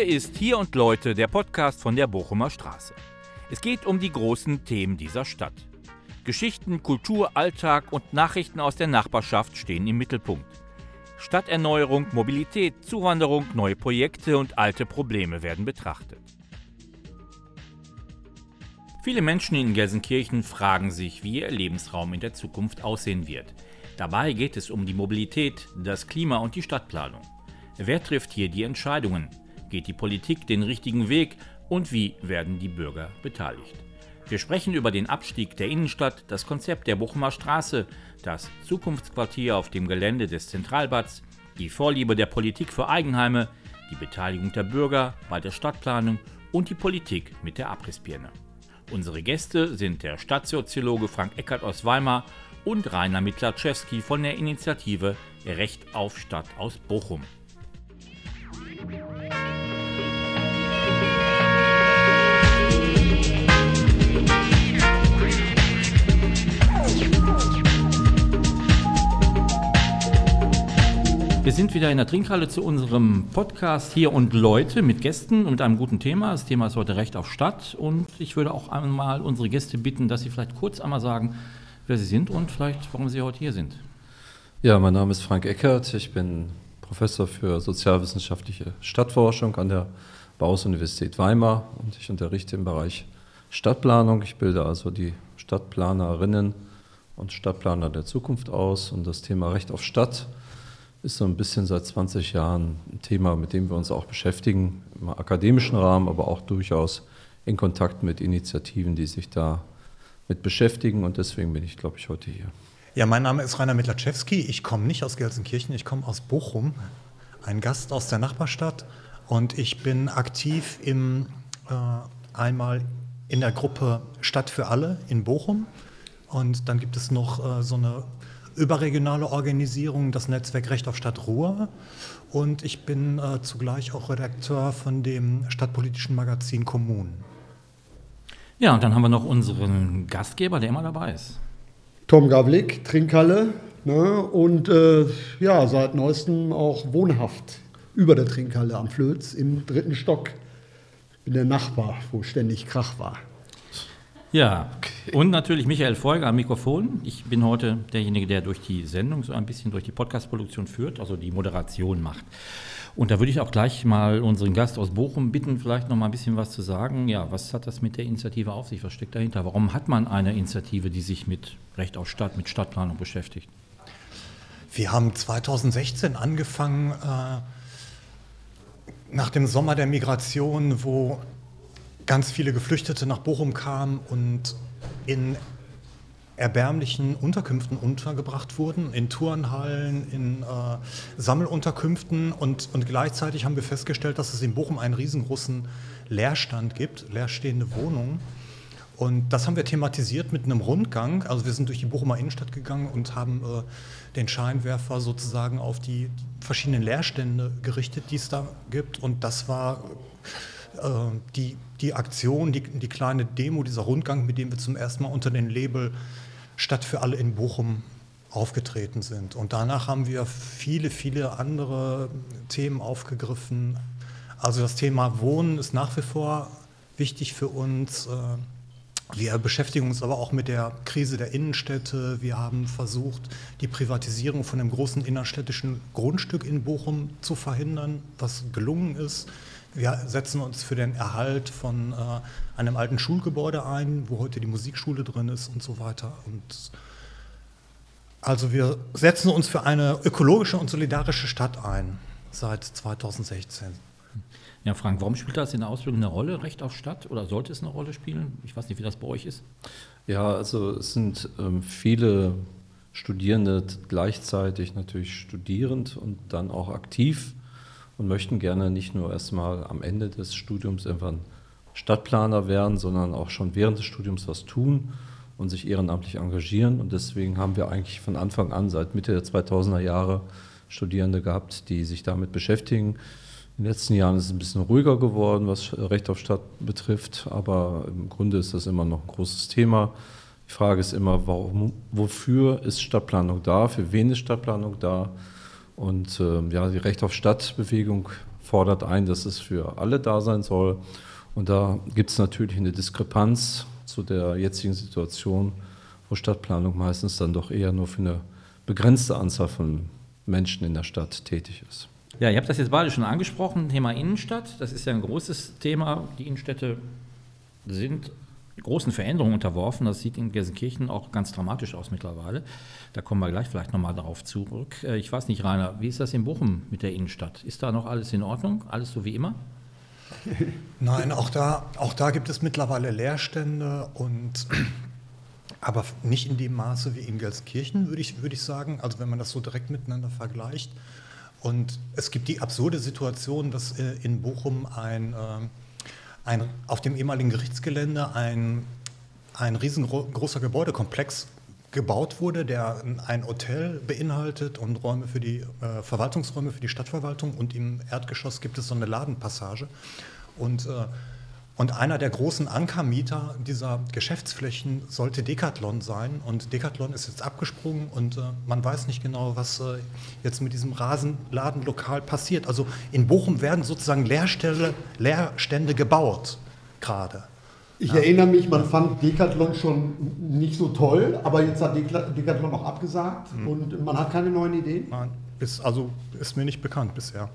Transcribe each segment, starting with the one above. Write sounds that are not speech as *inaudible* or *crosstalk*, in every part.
Hier ist Hier und Leute, der Podcast von der Bochumer Straße. Es geht um die großen Themen dieser Stadt. Geschichten, Kultur, Alltag und Nachrichten aus der Nachbarschaft stehen im Mittelpunkt. Stadterneuerung, Mobilität, Zuwanderung, neue Projekte und alte Probleme werden betrachtet. Viele Menschen in Gelsenkirchen fragen sich, wie ihr Lebensraum in der Zukunft aussehen wird. Dabei geht es um die Mobilität, das Klima und die Stadtplanung. Wer trifft hier die Entscheidungen? Geht die Politik den richtigen Weg und wie werden die Bürger beteiligt? Wir sprechen über den Abstieg der Innenstadt, das Konzept der Bochumer Straße, das Zukunftsquartier auf dem Gelände des Zentralbads, die Vorliebe der Politik für Eigenheime, die Beteiligung der Bürger bei der Stadtplanung und die Politik mit der Abrissbirne. Unsere Gäste sind der Stadtsoziologe Frank Eckert aus Weimar und Rainer Mitlaczewski von der Initiative Recht auf Stadt aus Bochum. Wir sind wieder in der Trinkhalle zu unserem Podcast hier und Leute mit Gästen und mit einem guten Thema. Das Thema ist heute Recht auf Stadt und ich würde auch einmal unsere Gäste bitten, dass sie vielleicht kurz einmal sagen, wer sie sind und vielleicht, warum sie heute hier sind. Ja, mein Name ist Frank Eckert. Ich bin Professor für sozialwissenschaftliche Stadtforschung an der Bauhaus-Universität Weimar und ich unterrichte im Bereich Stadtplanung. Ich bilde also die Stadtplanerinnen und Stadtplaner der Zukunft aus und das Thema Recht auf Stadt ist so ein bisschen seit 20 Jahren ein Thema, mit dem wir uns auch beschäftigen, im akademischen Rahmen, aber auch durchaus in Kontakt mit Initiativen, die sich da mit beschäftigen. Und deswegen bin ich, glaube ich, heute hier. Ja, mein Name ist Rainer Mitlaczewski. Ich komme nicht aus Gelsenkirchen, ich komme aus Bochum, ein Gast aus der Nachbarstadt. Und ich bin aktiv im, äh, einmal in der Gruppe Stadt für alle in Bochum. Und dann gibt es noch äh, so eine überregionale Organisation, das Netzwerk Recht auf Stadt Ruhr. Und ich bin äh, zugleich auch Redakteur von dem stadtpolitischen Magazin Kommunen. Ja, und dann haben wir noch unseren Gastgeber, der immer dabei ist. Tom Gavlik, Trinkhalle. Ne, und äh, ja, seit neuestem auch wohnhaft über der Trinkhalle am Flöz im dritten Stock. Ich bin der Nachbar, wo ständig Krach war. Ja, und natürlich Michael Folger am Mikrofon. Ich bin heute derjenige, der durch die Sendung so ein bisschen durch die Podcast-Produktion führt, also die Moderation macht. Und da würde ich auch gleich mal unseren Gast aus Bochum bitten, vielleicht noch mal ein bisschen was zu sagen. Ja, was hat das mit der Initiative auf sich? Was steckt dahinter? Warum hat man eine Initiative, die sich mit Recht auf Stadt, mit Stadtplanung beschäftigt? Wir haben 2016 angefangen, äh, nach dem Sommer der Migration, wo ganz viele Geflüchtete nach Bochum kamen und in erbärmlichen Unterkünften untergebracht wurden, in Turnhallen, in äh, Sammelunterkünften und, und gleichzeitig haben wir festgestellt, dass es in Bochum einen riesengroßen Leerstand gibt, leerstehende Wohnungen. Und das haben wir thematisiert mit einem Rundgang. Also wir sind durch die Bochumer Innenstadt gegangen und haben äh, den Scheinwerfer sozusagen auf die, verschiedenen Leerstände gerichtet, die es da gibt. Und das war äh, die, die Aktion, die, die kleine Demo, dieser Rundgang, mit dem wir zum ersten Mal unter den Label Stadt für alle in Bochum aufgetreten sind. Und danach haben wir viele, viele andere Themen aufgegriffen. Also das Thema Wohnen ist nach wie vor wichtig für uns. Äh, wir beschäftigen uns aber auch mit der Krise der Innenstädte. Wir haben versucht, die Privatisierung von einem großen innerstädtischen Grundstück in Bochum zu verhindern, was gelungen ist. Wir setzen uns für den Erhalt von äh, einem alten Schulgebäude ein, wo heute die Musikschule drin ist und so weiter. Und also wir setzen uns für eine ökologische und solidarische Stadt ein seit 2016. Ja, Frank, warum spielt das in der Ausbildung eine Rolle, Recht auf Stadt? Oder sollte es eine Rolle spielen? Ich weiß nicht, wie das bei euch ist. Ja, also es sind ähm, viele Studierende gleichzeitig natürlich studierend und dann auch aktiv und möchten gerne nicht nur erstmal am Ende des Studiums irgendwann Stadtplaner werden, sondern auch schon während des Studiums was tun und sich ehrenamtlich engagieren. Und deswegen haben wir eigentlich von Anfang an, seit Mitte der 2000er Jahre, Studierende gehabt, die sich damit beschäftigen. In den letzten Jahren ist es ein bisschen ruhiger geworden, was Recht auf Stadt betrifft, aber im Grunde ist das immer noch ein großes Thema. Die Frage ist immer, warum, wofür ist Stadtplanung da, für wen ist Stadtplanung da? Und äh, ja, die Recht auf Stadtbewegung fordert ein, dass es für alle da sein soll. Und da gibt es natürlich eine Diskrepanz zu der jetzigen Situation, wo Stadtplanung meistens dann doch eher nur für eine begrenzte Anzahl von Menschen in der Stadt tätig ist. Ja, ihr habt das jetzt beide schon angesprochen, Thema Innenstadt. Das ist ja ein großes Thema. Die Innenstädte sind großen Veränderungen unterworfen. Das sieht in Gelsenkirchen auch ganz dramatisch aus mittlerweile. Da kommen wir gleich vielleicht nochmal darauf zurück. Äh, ich weiß nicht, Rainer, wie ist das in Bochum mit der Innenstadt? Ist da noch alles in Ordnung? Alles so wie immer? *laughs* Nein, auch da, auch da gibt es mittlerweile Leerstände und *clears throat* aber nicht in dem Maße wie in Gelsenkirchen, würde ich, würde ich sagen. Also wenn man das so direkt miteinander vergleicht. Und es gibt die absurde Situation, dass äh, in Bochum ein, ähm, ein, auf dem ehemaligen Gerichtsgelände ein, ein riesengroßer Gebäudekomplex gebaut wurde, der ein Hotel beinhaltet und Räume für die äh, Verwaltungsräume für die Stadtverwaltung und im Erdgeschoss gibt es so eine Ladenpassage. Und äh, und einer der großen Ankermieter dieser Geschäftsflächen sollte Decathlon sein. Und Decathlon ist jetzt abgesprungen und äh, man weiß nicht genau, was äh, jetzt mit diesem Rasenladenlokal passiert. Also in Bochum werden sozusagen Leerstelle, Leerstände gebaut gerade. Ich ja. erinnere mich, man fand Decathlon schon nicht so toll, aber jetzt hat Decathlon auch abgesagt mhm. und man hat keine neuen Ideen. Nein, ist, also ist mir nicht bekannt bisher.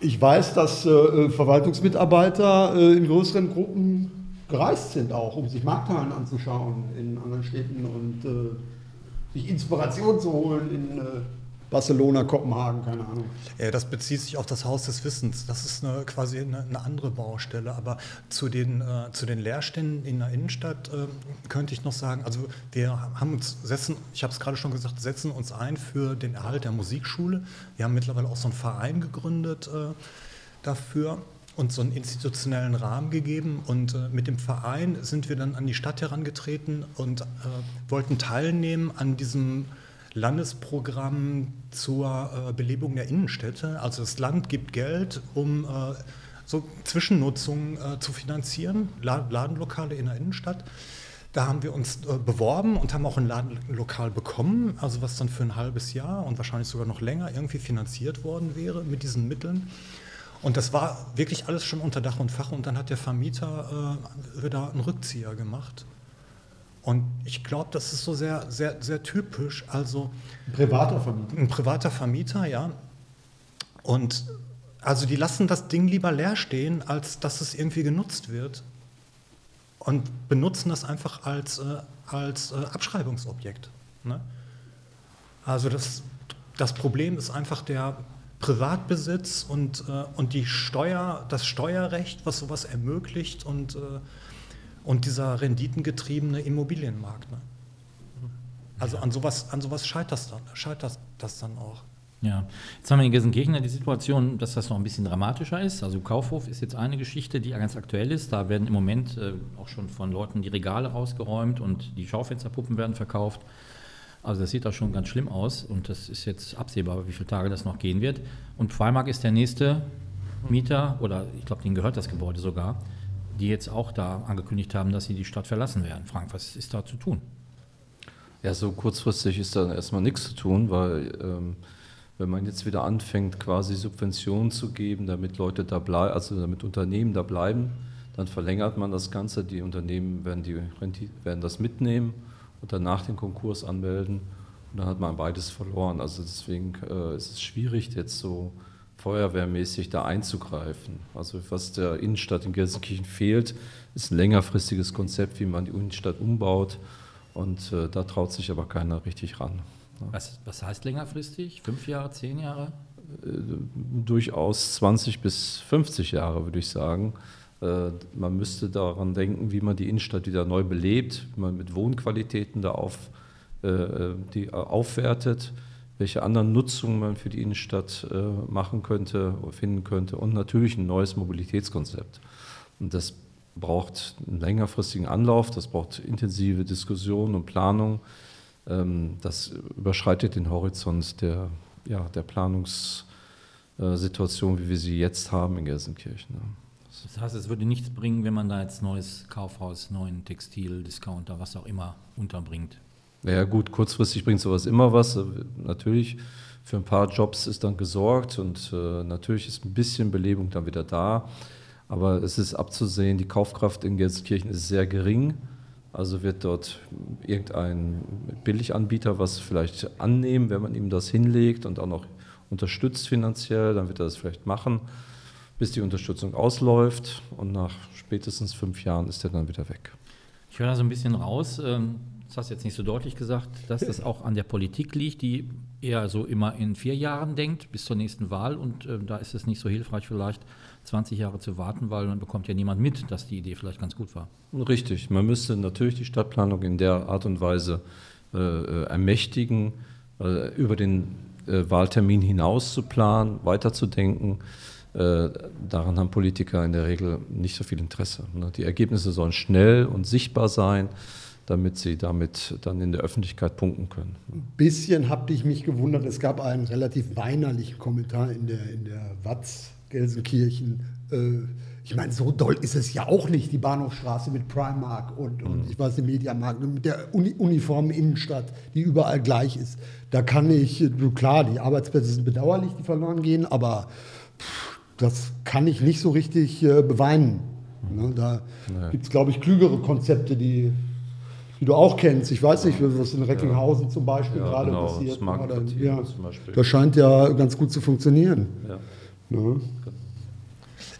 Ich weiß, dass äh, Verwaltungsmitarbeiter äh, in größeren Gruppen gereist sind, auch um sich Markthallen anzuschauen in anderen Städten und äh, sich Inspiration zu holen in äh, Barcelona, Kopenhagen, keine Ahnung. Ja, das bezieht sich auf das Haus des Wissens. Das ist eine, quasi eine, eine, andere Baustelle. Aber zu den, äh, zu den Leerständen in der Innenstadt äh, könnte ich noch sagen, also wir haben uns setzen, ich habe es gerade schon gesagt, setzen uns ein für den Erhalt der Musikschule. Wir haben mittlerweile auch so einen Verein gegründet äh, dafür und so einen institutionellen Rahmen gegeben. Und äh, mit dem Verein sind wir dann an die Stadt herangetreten und äh, wollten teilnehmen an diesem Landesprogramm zur äh, Belebung der Innenstädte. Also das Land gibt Geld, um äh, so Zwischennutzung äh, zu finanzieren, Ladenlokale in der Innenstadt. Da haben wir uns äh, beworben und haben auch ein Ladenlokal bekommen, also was dann für ein halbes Jahr und wahrscheinlich sogar noch länger irgendwie finanziert worden wäre mit diesen Mitteln. Und das war wirklich alles schon unter Dach und Fach und dann hat der Vermieter äh, wieder einen Rückzieher gemacht. Und ich glaube, das ist so sehr, sehr, sehr typisch. Also ein privater Vermieter. Ein privater Vermieter, ja. Und also die lassen das Ding lieber leer stehen, als dass es irgendwie genutzt wird. Und benutzen das einfach als, äh, als äh, Abschreibungsobjekt. Ne? Also das, das Problem ist einfach der Privatbesitz und, äh, und die Steuer, das Steuerrecht, was sowas ermöglicht und äh, und dieser renditengetriebene Immobilienmarkt. Ne? Also an sowas, an sowas scheitert, dann, scheitert das dann auch. Ja, jetzt haben wir in Gelsenkirchen die Situation, dass das noch ein bisschen dramatischer ist. Also Kaufhof ist jetzt eine Geschichte, die ganz aktuell ist. Da werden im Moment äh, auch schon von Leuten die Regale rausgeräumt und die Schaufensterpuppen werden verkauft. Also das sieht da schon ganz schlimm aus und das ist jetzt absehbar, wie viele Tage das noch gehen wird. Und Pfeimark ist der nächste Mieter, oder ich glaube, denen gehört das Gebäude sogar die jetzt auch da angekündigt haben, dass sie die Stadt verlassen werden. Frank, was ist da zu tun? Ja, so kurzfristig ist da erstmal nichts zu tun, weil ähm, wenn man jetzt wieder anfängt, quasi Subventionen zu geben, damit Leute da bleiben, also damit Unternehmen da bleiben, dann verlängert man das Ganze. Die Unternehmen werden, die werden das mitnehmen und danach den Konkurs anmelden. Und dann hat man beides verloren. Also deswegen äh, ist es schwierig, jetzt so feuerwehrmäßig da einzugreifen. Also was der Innenstadt in Gelsenkirchen fehlt, ist ein längerfristiges Konzept, wie man die Innenstadt umbaut. Und äh, da traut sich aber keiner richtig ran. Ne? Was, was heißt längerfristig? Fünf Jahre, zehn Jahre? Äh, durchaus 20 bis 50 Jahre, würde ich sagen. Äh, man müsste daran denken, wie man die Innenstadt wieder neu belebt, wie man mit Wohnqualitäten da auf, äh, die aufwertet welche anderen Nutzungen man für die Innenstadt äh, machen könnte, finden könnte und natürlich ein neues Mobilitätskonzept. Und das braucht einen längerfristigen Anlauf, das braucht intensive Diskussionen und Planung. Ähm, das überschreitet den Horizont der, ja, der Planungssituation, wie wir sie jetzt haben in Gelsenkirchen. Das heißt, es würde nichts bringen, wenn man da jetzt neues Kaufhaus, neuen Textil, Discounter, was auch immer unterbringt. Ja gut, kurzfristig bringt sowas immer was. Natürlich, für ein paar Jobs ist dann gesorgt und äh, natürlich ist ein bisschen Belebung dann wieder da. Aber es ist abzusehen, die Kaufkraft in Gelsenkirchen ist sehr gering. Also wird dort irgendein Billiganbieter was vielleicht annehmen, wenn man ihm das hinlegt und auch noch unterstützt finanziell, dann wird er das vielleicht machen, bis die Unterstützung ausläuft und nach spätestens fünf Jahren ist er dann wieder weg. Ich höre da so ein bisschen raus, ähm, das hast du jetzt nicht so deutlich gesagt, dass das auch an der Politik liegt, die eher so immer in vier Jahren denkt, bis zur nächsten Wahl und äh, da ist es nicht so hilfreich vielleicht, 20 Jahre zu warten, weil dann bekommt ja niemand mit, dass die Idee vielleicht ganz gut war. Richtig, man müsste natürlich die Stadtplanung in der Art und Weise äh, äh ermächtigen, äh, über den äh, Wahltermin hinaus zu planen, weiterzudenken. Äh, daran haben Politiker in der Regel nicht so viel Interesse. Ne? Die Ergebnisse sollen schnell und sichtbar sein damit sie damit dann in der Öffentlichkeit punkten können. Ein bisschen habe ich mich gewundert, es gab einen relativ weinerlichen Kommentar in der, in der Watz Gelsenkirchen. Äh, ich meine, so doll ist es ja auch nicht, die Bahnhofstraße mit Primark und, und mhm. ich weiß, nicht, Mediamarkt, mit der Uni uniformen Innenstadt, die überall gleich ist. Da kann ich, klar, die Arbeitsplätze sind bedauerlich, die verloren gehen, aber pff, das kann ich nicht so richtig äh, beweinen. Ne, da nee. gibt es, glaube ich, klügere Konzepte, die, die du auch kennst. Ich weiß nicht, was in Recklinghausen ja. zum Beispiel ja, gerade genau, passiert. Das, ja, das scheint ja ganz gut zu funktionieren. Ja. Ne?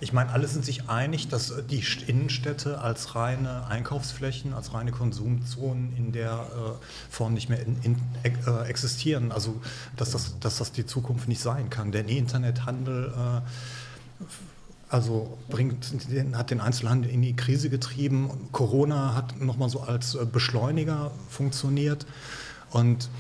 Ich meine, alle sind sich einig, dass die Innenstädte als reine Einkaufsflächen, als reine Konsumzonen in der äh, Form nicht mehr in, in, äh, existieren. Also, dass das, dass das die Zukunft nicht sein kann. Der Internethandel äh, also bringt, hat den Einzelhandel in die Krise getrieben. Corona hat nochmal so als äh, Beschleuniger funktioniert. Und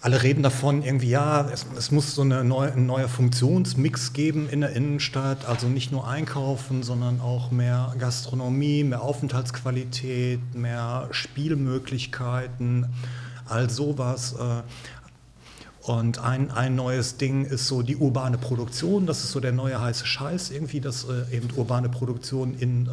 alle reden davon, irgendwie, ja, es, es muss so eine neue, ein neuer Funktionsmix geben in der Innenstadt, also nicht nur einkaufen, sondern auch mehr Gastronomie, mehr Aufenthaltsqualität, mehr Spielmöglichkeiten, all sowas. Und ein, ein neues Ding ist so die urbane Produktion, das ist so der neue heiße Scheiß irgendwie, dass äh, eben urbane Produktion in äh,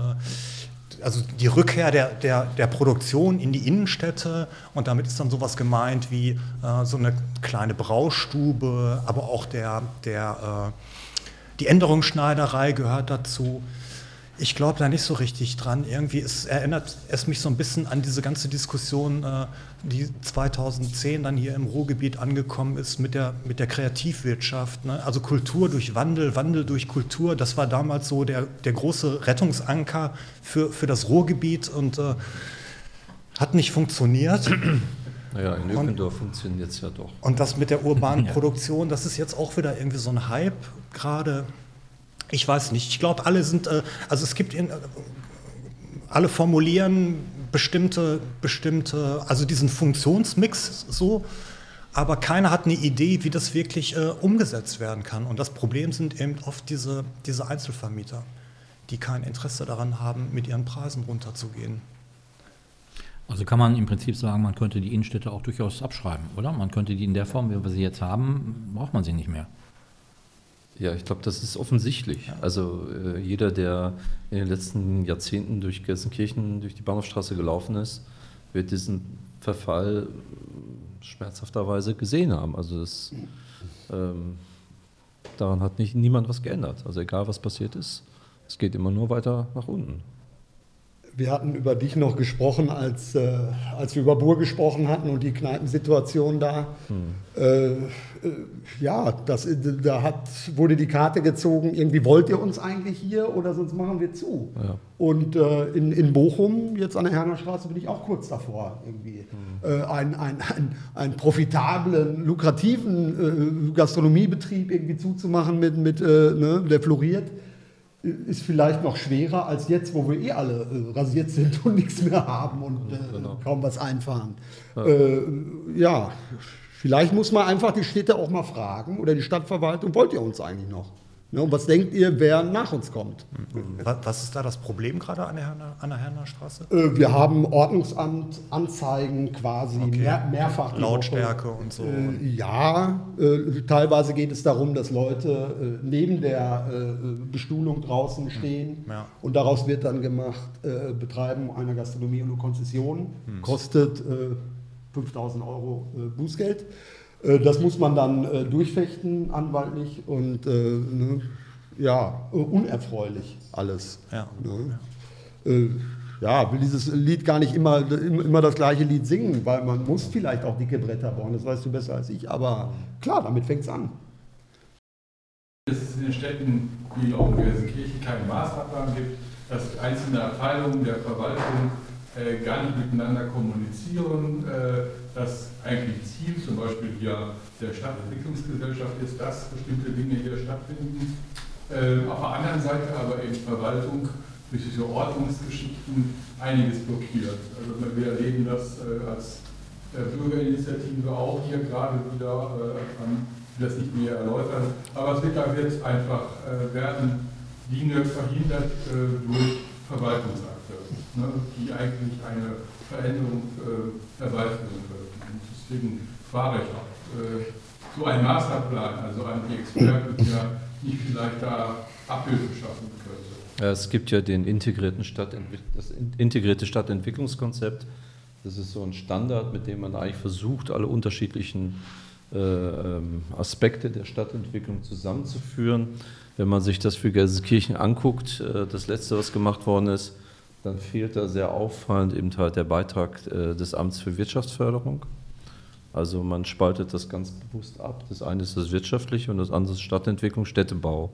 also die Rückkehr der, der, der Produktion in die Innenstädte und damit ist dann sowas gemeint wie äh, so eine kleine Braustube, aber auch der, der, äh, die Änderungsschneiderei gehört dazu. Ich glaube da nicht so richtig dran. Irgendwie es erinnert es mich so ein bisschen an diese ganze Diskussion, äh, die 2010 dann hier im Ruhrgebiet angekommen ist mit der, mit der Kreativwirtschaft. Ne? Also Kultur durch Wandel, Wandel durch Kultur, das war damals so der, der große Rettungsanker für, für das Ruhrgebiet und äh, hat nicht funktioniert. *clears throat* Naja, in Ökendorf funktioniert es ja doch. Und das mit der urbanen *laughs* Produktion, das ist jetzt auch wieder irgendwie so ein Hype gerade ich weiß nicht. Ich glaube, alle sind, äh, also es gibt, in, äh, alle formulieren bestimmte, bestimmte, also diesen Funktionsmix so, aber keiner hat eine Idee, wie das wirklich äh, umgesetzt werden kann. Und das Problem sind eben oft diese, diese Einzelvermieter, die kein Interesse daran haben, mit ihren Preisen runterzugehen. Also kann man im Prinzip sagen, man könnte die Innenstädte auch durchaus abschreiben, oder? Man könnte die in der Form, wie wir sie jetzt haben, braucht man sie nicht mehr. Ja, ich glaube, das ist offensichtlich. Also äh, jeder, der in den letzten Jahrzehnten durch Gelsenkirchen, durch die Bahnhofstraße gelaufen ist, wird diesen Verfall äh, schmerzhafterweise gesehen haben. Also das, ähm, daran hat nicht, niemand was geändert. Also egal, was passiert ist, es geht immer nur weiter nach unten. Wir hatten über dich noch gesprochen, als, äh, als wir über Bur gesprochen hatten und die Kneipensituation da. Hm. Äh, äh, ja, das, da hat, wurde die Karte gezogen, irgendwie wollt ihr uns eigentlich hier oder sonst machen wir zu. Ja. Und äh, in, in Bochum, jetzt an der Hernerstraße, bin ich auch kurz davor, irgendwie hm. einen, ein, ein, einen profitablen, lukrativen äh, Gastronomiebetrieb irgendwie zuzumachen, mit, mit, ne, der floriert ist vielleicht noch schwerer als jetzt, wo wir eh alle äh, rasiert sind und nichts mehr haben und äh, genau. kaum was einfahren. Ja. Äh, ja, vielleicht muss man einfach die Städte auch mal fragen oder die Stadtverwaltung, wollt ihr uns eigentlich noch? Ne, und was denkt ihr, wer nach uns kommt? Was ist da das Problem gerade an der, Herner, an der Hernerstraße? Äh, wir haben Ordnungsamt Anzeigen quasi okay. mehr, mehrfach. Lautstärke Woche. und so. Äh, ja, äh, teilweise geht es darum, dass Leute neben der Bestuhlung draußen stehen ja. und daraus wird dann gemacht, Betreiben einer Gastronomie ohne Konzession hm. kostet 5000 Euro Bußgeld. Äh, das muss man dann äh, durchfechten, anwaltlich und äh, ne, ja, unerfreulich alles. Ja. Ne? Ja, will dieses Lied gar nicht immer, immer das gleiche Lied singen, weil man muss vielleicht auch dicke Bretter bauen, das weißt du besser als ich, aber klar, damit fängt es an. Dass es in den Städten wie auch in Gelsenkirchen keinen Maßnahmenplan gibt, dass einzelne Abteilungen der Verwaltung äh, gar nicht miteinander kommunizieren, äh, dass eigentlich Ziel zum Beispiel hier der Stadtentwicklungsgesellschaft ist, dass bestimmte Dinge hier stattfinden. Äh, auf der anderen Seite aber eben Verwaltung durch diese Ordnungsgeschichten einiges blockiert. Also wir erleben das äh, als äh, Bürgerinitiative auch hier gerade wieder, äh, das nicht mehr erläutern, aber es wird, da wird einfach werden Dinge verhindert durch Verwaltungsakte, ne, die eigentlich eine Veränderung herbeiführen können. Und deswegen frage ich auch, so ein Masterplan, also an die Experten, der nicht vielleicht da Abhilfe schaffen könnte. Es gibt ja den integrierten das integrierte Stadtentwicklungskonzept. Das ist so ein Standard, mit dem man eigentlich versucht, alle unterschiedlichen äh, ähm, Aspekte der Stadtentwicklung zusammenzuführen. Wenn man sich das für Gelsenkirchen anguckt, äh, das letzte, was gemacht worden ist, dann fehlt da sehr auffallend eben halt der Beitrag äh, des Amts für Wirtschaftsförderung. Also man spaltet das ganz bewusst ab. Das eine ist das Wirtschaftliche und das andere ist Stadtentwicklung, Städtebau.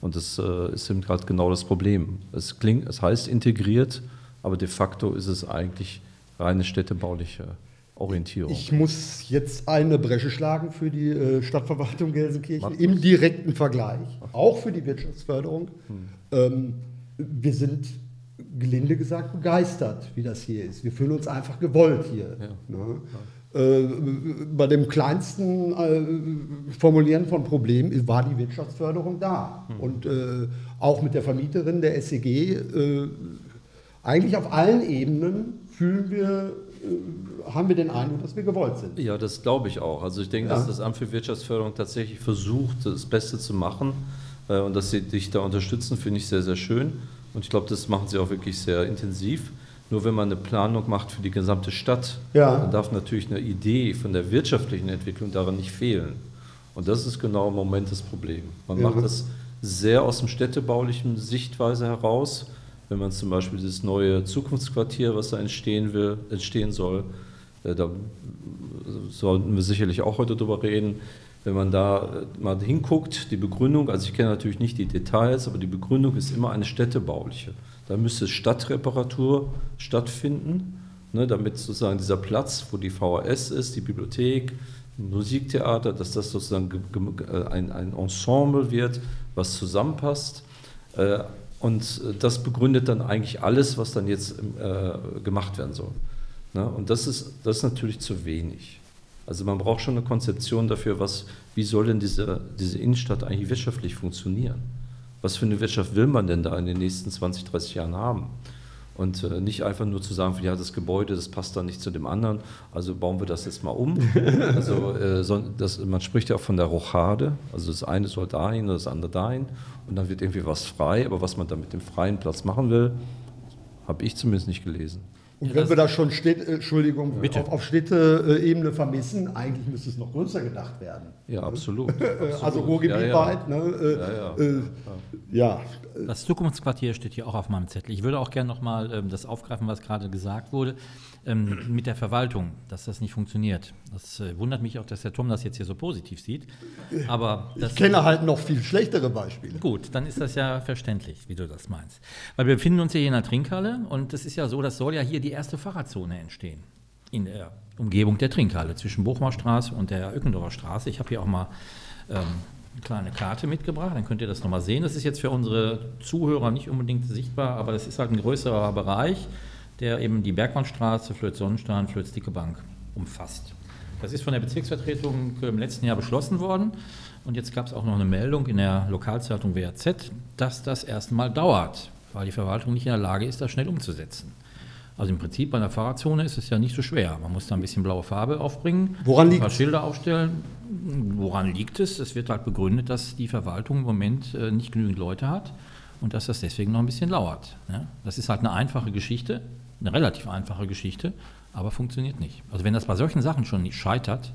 Und das äh, ist eben gerade genau das Problem. Es, klingt, es heißt integriert, aber de facto ist es eigentlich reine städtebauliche Orientierung. Ich muss jetzt eine Bresche schlagen für die äh, Stadtverwaltung Gelsenkirchen im direkten Vergleich, auch für die Wirtschaftsförderung. Hm. Ähm, wir sind gelinde gesagt begeistert, wie das hier ist. Wir fühlen uns einfach gewollt hier. Ja. Ne? Äh, bei dem kleinsten äh, Formulieren von Problemen war die Wirtschaftsförderung da. Mhm. Und äh, auch mit der Vermieterin der SEG, äh, eigentlich auf allen Ebenen fühlen wir, äh, haben wir den Eindruck, dass wir gewollt sind. Ja, das glaube ich auch. Also ich denke, ja. dass das Amt für Wirtschaftsförderung tatsächlich versucht, das Beste zu machen. Äh, und dass sie dich da unterstützen, finde ich sehr, sehr schön. Und ich glaube, das machen sie auch wirklich sehr intensiv. Nur wenn man eine Planung macht für die gesamte Stadt, ja. dann darf natürlich eine Idee von der wirtschaftlichen Entwicklung daran nicht fehlen. Und das ist genau im Moment das Problem. Man ja. macht das sehr aus dem städtebaulichen Sichtweise heraus. Wenn man zum Beispiel dieses neue Zukunftsquartier, was da entstehen will, entstehen soll, äh, da sollten wir sicherlich auch heute drüber reden. Wenn man da äh, mal hinguckt, die Begründung, also ich kenne natürlich nicht die Details, aber die Begründung ist immer eine städtebauliche. Da müsste Stadtreparatur stattfinden, ne, damit sozusagen dieser Platz, wo die VHS ist, die Bibliothek, Musiktheater, dass das sozusagen äh, ein, ein Ensemble wird, was zusammenpasst. Äh, und das begründet dann eigentlich alles, was dann jetzt gemacht werden soll. Ne? Und das ist, das ist natürlich zu wenig. Also man braucht schon eine Konzeption dafür, was, wie soll denn diese, diese Innenstadt eigentlich wirtschaftlich funktionieren was für eine Wirtschaft will man denn da in den nächsten 20, 30 Jahren haben? Und äh, nicht einfach nur zu sagen, ja, das Gebäude, das passt dann nicht zu dem anderen, also bauen wir das jetzt mal um. *laughs* also äh, so, das, man spricht ja auch von der Rochade, also das eine soll dahin und das andere dahin und dann wird irgendwie was frei, aber was man da mit dem freien Platz machen will, habe ich zumindest nicht gelesen. Und ja, wenn wir da schon Städte, äh, Entschuldigung, Bitte. auf, auf Städteebene vermissen, eigentlich müsste es noch größer gedacht werden. Ja, absolut. *laughs* absolut. also Ruhrgebietweit. Ja, ja. Ne? Äh, ja, äh, ja. Das Zukunftsquartier steht hier auch auf meinem Zettel. Ich würde auch gerne nochmal ähm, das aufgreifen, was gerade gesagt wurde, ähm, mit der Verwaltung, dass das nicht funktioniert. Das äh, wundert mich auch, dass der Tom das jetzt hier so positiv sieht. Aber ich kenne halt noch viel schlechtere Beispiele. Gut, dann ist das ja verständlich, wie du das meinst. Weil wir befinden uns hier in der Trinkhalle und es ist ja so, das soll ja hier die erste Fahrradzone entstehen. In der Umgebung der Trinkhalle zwischen Bochumer Straße und der Öckendorfer Straße. Ich habe hier auch mal ähm, eine kleine Karte mitgebracht, dann könnt ihr das nochmal sehen. Das ist jetzt für unsere Zuhörer nicht unbedingt sichtbar, aber das ist halt ein größerer Bereich, der eben die Bergmannstraße, Flöz-Sonnenstein, Flöz-Dicke Bank umfasst. Das ist von der Bezirksvertretung im letzten Jahr beschlossen worden. Und jetzt gab es auch noch eine Meldung in der Lokalzeitung WAZ, dass das erstmal dauert, weil die Verwaltung nicht in der Lage ist, das schnell umzusetzen. Also im Prinzip bei einer Fahrradzone ist es ja nicht so schwer. Man muss da ein bisschen blaue Farbe aufbringen, Woran ein paar Schilder aufstellen. Woran liegt es? Es wird halt begründet, dass die Verwaltung im Moment äh, nicht genügend Leute hat und dass das deswegen noch ein bisschen lauert. Das ist halt eine einfache Geschichte, eine relativ einfache Geschichte, aber funktioniert nicht. Also wenn das bei solchen Sachen schon nicht scheitert,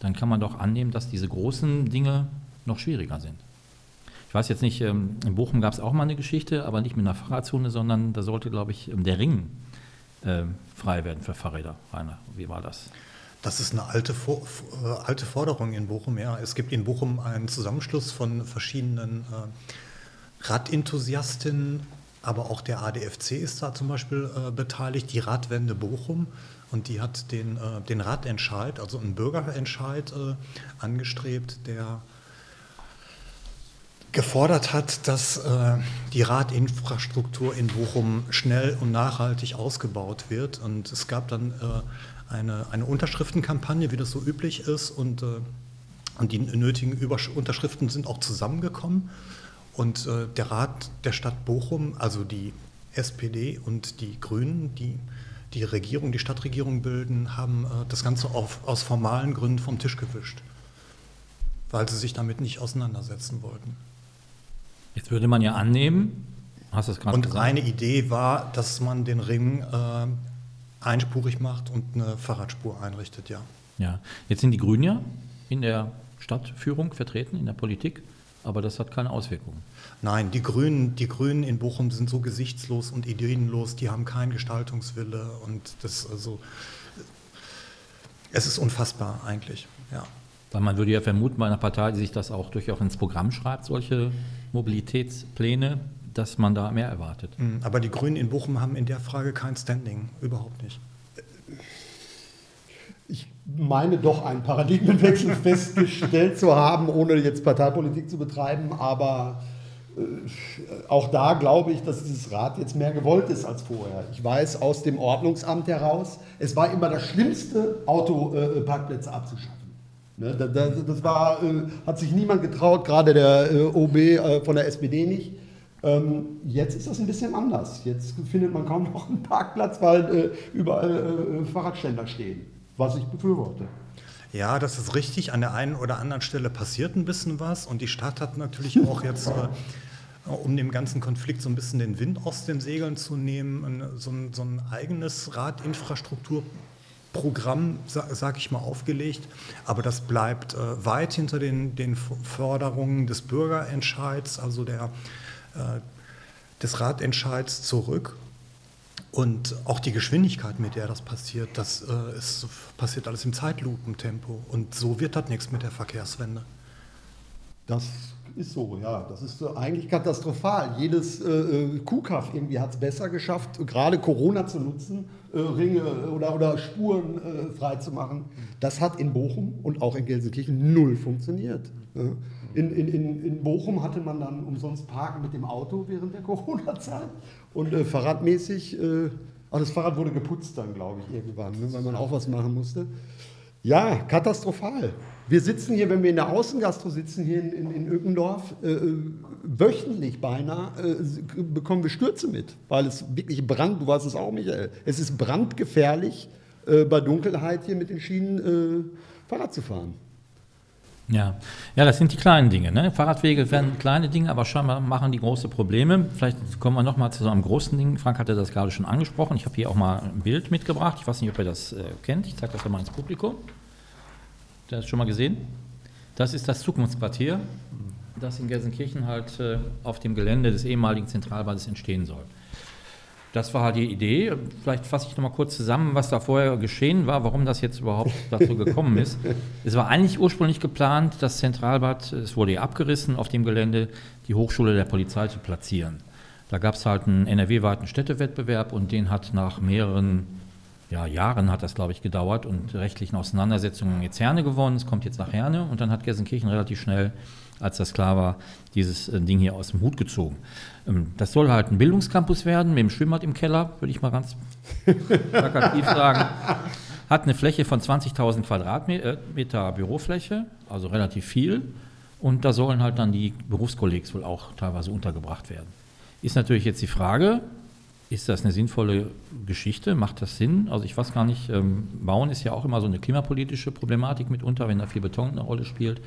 dann kann man doch annehmen, dass diese großen Dinge noch schwieriger sind. Ich weiß jetzt nicht, ähm, in Bochum gab es auch mal eine Geschichte, aber nicht mit einer Fahrradzone, sondern da sollte, glaube ich, der Ring äh, frei werden für Fahrräder. Rainer, wie war das? Das ist eine alte, äh, alte Forderung in Bochum. Ja. Es gibt in Bochum einen Zusammenschluss von verschiedenen äh, Radenthusiastinnen, aber auch der ADFC ist da zum Beispiel äh, beteiligt, die Radwende Bochum. Und die hat den, äh, den Ratentscheid, also einen Bürgerentscheid äh, angestrebt, der gefordert hat, dass äh, die Radinfrastruktur in Bochum schnell und nachhaltig ausgebaut wird. Und es gab dann äh, eine, eine Unterschriftenkampagne, wie das so üblich ist. Und, äh, und die nötigen Übersch Unterschriften sind auch zusammengekommen. Und äh, der Rat der Stadt Bochum, also die SPD und die Grünen, die die Regierung, die Stadtregierung bilden, haben äh, das Ganze auf, aus formalen Gründen vom Tisch gewischt, weil sie sich damit nicht auseinandersetzen wollten. Jetzt würde man ja annehmen, hast du es gerade Und gesagt? eine Idee war, dass man den Ring äh, einspurig macht und eine Fahrradspur einrichtet, ja. Ja, jetzt sind die Grünen ja in der Stadtführung vertreten, in der Politik, aber das hat keine Auswirkungen. Nein, die Grünen, die Grünen in Bochum sind so gesichtslos und ideenlos, die haben keinen Gestaltungswille und das also es ist unfassbar eigentlich, ja. Weil man würde ja vermuten, bei einer Partei, die sich das auch durchaus ins Programm schreibt, solche Mobilitätspläne, dass man da mehr erwartet. Mhm, aber die Grünen in Bochum haben in der Frage kein Standing, überhaupt nicht. Ich meine doch einen Paradigmenwechsel *laughs* festgestellt zu haben, ohne jetzt Parteipolitik zu betreiben, aber äh, auch da glaube ich, dass dieses Rad jetzt mehr gewollt ist als vorher. Ich weiß aus dem Ordnungsamt heraus, es war immer das Schlimmste, Autoparkplätze abzuschaffen. Ne, das war, äh, hat sich niemand getraut, gerade der äh, OB äh, von der SPD nicht. Ähm, jetzt ist das ein bisschen anders. Jetzt findet man kaum noch einen Parkplatz, weil überall Fahrradständer stehen, was ich befürworte. Ja, das ist richtig. An der einen oder anderen Stelle passiert ein bisschen was und die Stadt hat natürlich auch jetzt, um dem ganzen Konflikt so ein bisschen den Wind aus den Segeln zu nehmen, so ein, so ein eigenes Radinfrastruktur Programm, sage ich mal, aufgelegt, aber das bleibt äh, weit hinter den, den Forderungen des Bürgerentscheids, also der, äh, des Ratentscheids zurück. Und auch die Geschwindigkeit, mit der das passiert, das äh, ist, passiert alles im Zeitlupentempo. Und so wird das nichts mit der Verkehrswende. Das ist so, ja. Das ist eigentlich katastrophal. Jedes äh, äh Kuhkaff irgendwie hat es besser geschafft, gerade Corona zu nutzen, äh, Ringe oder, oder Spuren äh, freizumachen. Das hat in Bochum und auch in Gelsenkirchen null funktioniert. Ja. In, in, in, in Bochum hatte man dann umsonst Parken mit dem Auto während der *laughs* Corona-Zeit und äh, fahrradmäßig, äh, ach, das Fahrrad wurde geputzt dann, glaube ich, irgendwann, ne, weil man auch was machen musste. Ja, katastrophal. Wir sitzen hier, wenn wir in der Außengastro sitzen, hier in, in, in Öckendorf, äh, wöchentlich beinahe äh, bekommen wir Stürze mit, weil es wirklich Brand, du weißt es auch, Michael, es ist brandgefährlich, äh, bei Dunkelheit hier mit den Schienen äh, Fahrrad zu fahren. Ja. ja, das sind die kleinen Dinge. Ne? Fahrradwege werden kleine Dinge, aber scheinbar machen die große Probleme. Vielleicht kommen wir nochmal zu so einem großen Ding. Frank hatte das gerade schon angesprochen. Ich habe hier auch mal ein Bild mitgebracht. Ich weiß nicht, ob ihr das äh, kennt. Ich zeige das mal ins Publikum. Es schon mal gesehen. Das ist das Zukunftsquartier, das in Gelsenkirchen halt äh, auf dem Gelände des ehemaligen Zentralbades entstehen soll. Das war halt die Idee. Vielleicht fasse ich noch mal kurz zusammen, was da vorher geschehen war, warum das jetzt überhaupt *laughs* dazu gekommen ist. Es war eigentlich ursprünglich geplant, das Zentralbad, es wurde ja abgerissen, auf dem Gelände die Hochschule der Polizei zu platzieren. Da gab es halt einen NRW-weiten Städtewettbewerb und den hat nach mehreren ja, Jahren hat das, glaube ich, gedauert und rechtlichen Auseinandersetzungen jetzt Herne gewonnen. Es kommt jetzt nach Herne und dann hat Gelsenkirchen relativ schnell, als das klar war, dieses äh, Ding hier aus dem Hut gezogen. Ähm, das soll halt ein Bildungscampus werden mit dem Schwimmbad im Keller, würde ich mal ganz *laughs* plakativ sagen. Hat eine Fläche von 20.000 Quadratmeter Bürofläche, also relativ viel. Und da sollen halt dann die Berufskollegs wohl auch teilweise untergebracht werden. Ist natürlich jetzt die Frage, ist das eine sinnvolle Geschichte? Macht das Sinn? Also ich weiß gar nicht, ähm, Bauen ist ja auch immer so eine klimapolitische Problematik mitunter, wenn da viel Beton eine Rolle spielt.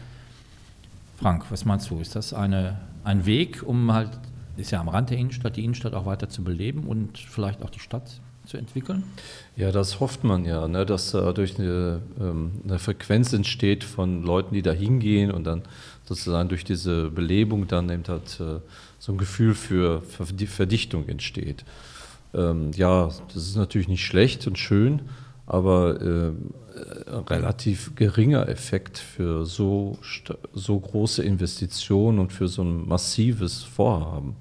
Frank, was meinst du? Ist das eine, ein Weg, um halt, ist ja am Rand der Innenstadt, die Innenstadt auch weiter zu beleben und vielleicht auch die Stadt zu entwickeln? Ja, das hofft man ja, ne, dass dadurch eine, ähm, eine Frequenz entsteht von Leuten, die da hingehen und dann sozusagen durch diese Belebung dann eben halt äh, so ein Gefühl für Verdichtung entsteht. Ähm, ja, das ist natürlich nicht schlecht und schön, aber äh, relativ geringer Effekt für so, so große Investitionen und für so ein massives Vorhaben.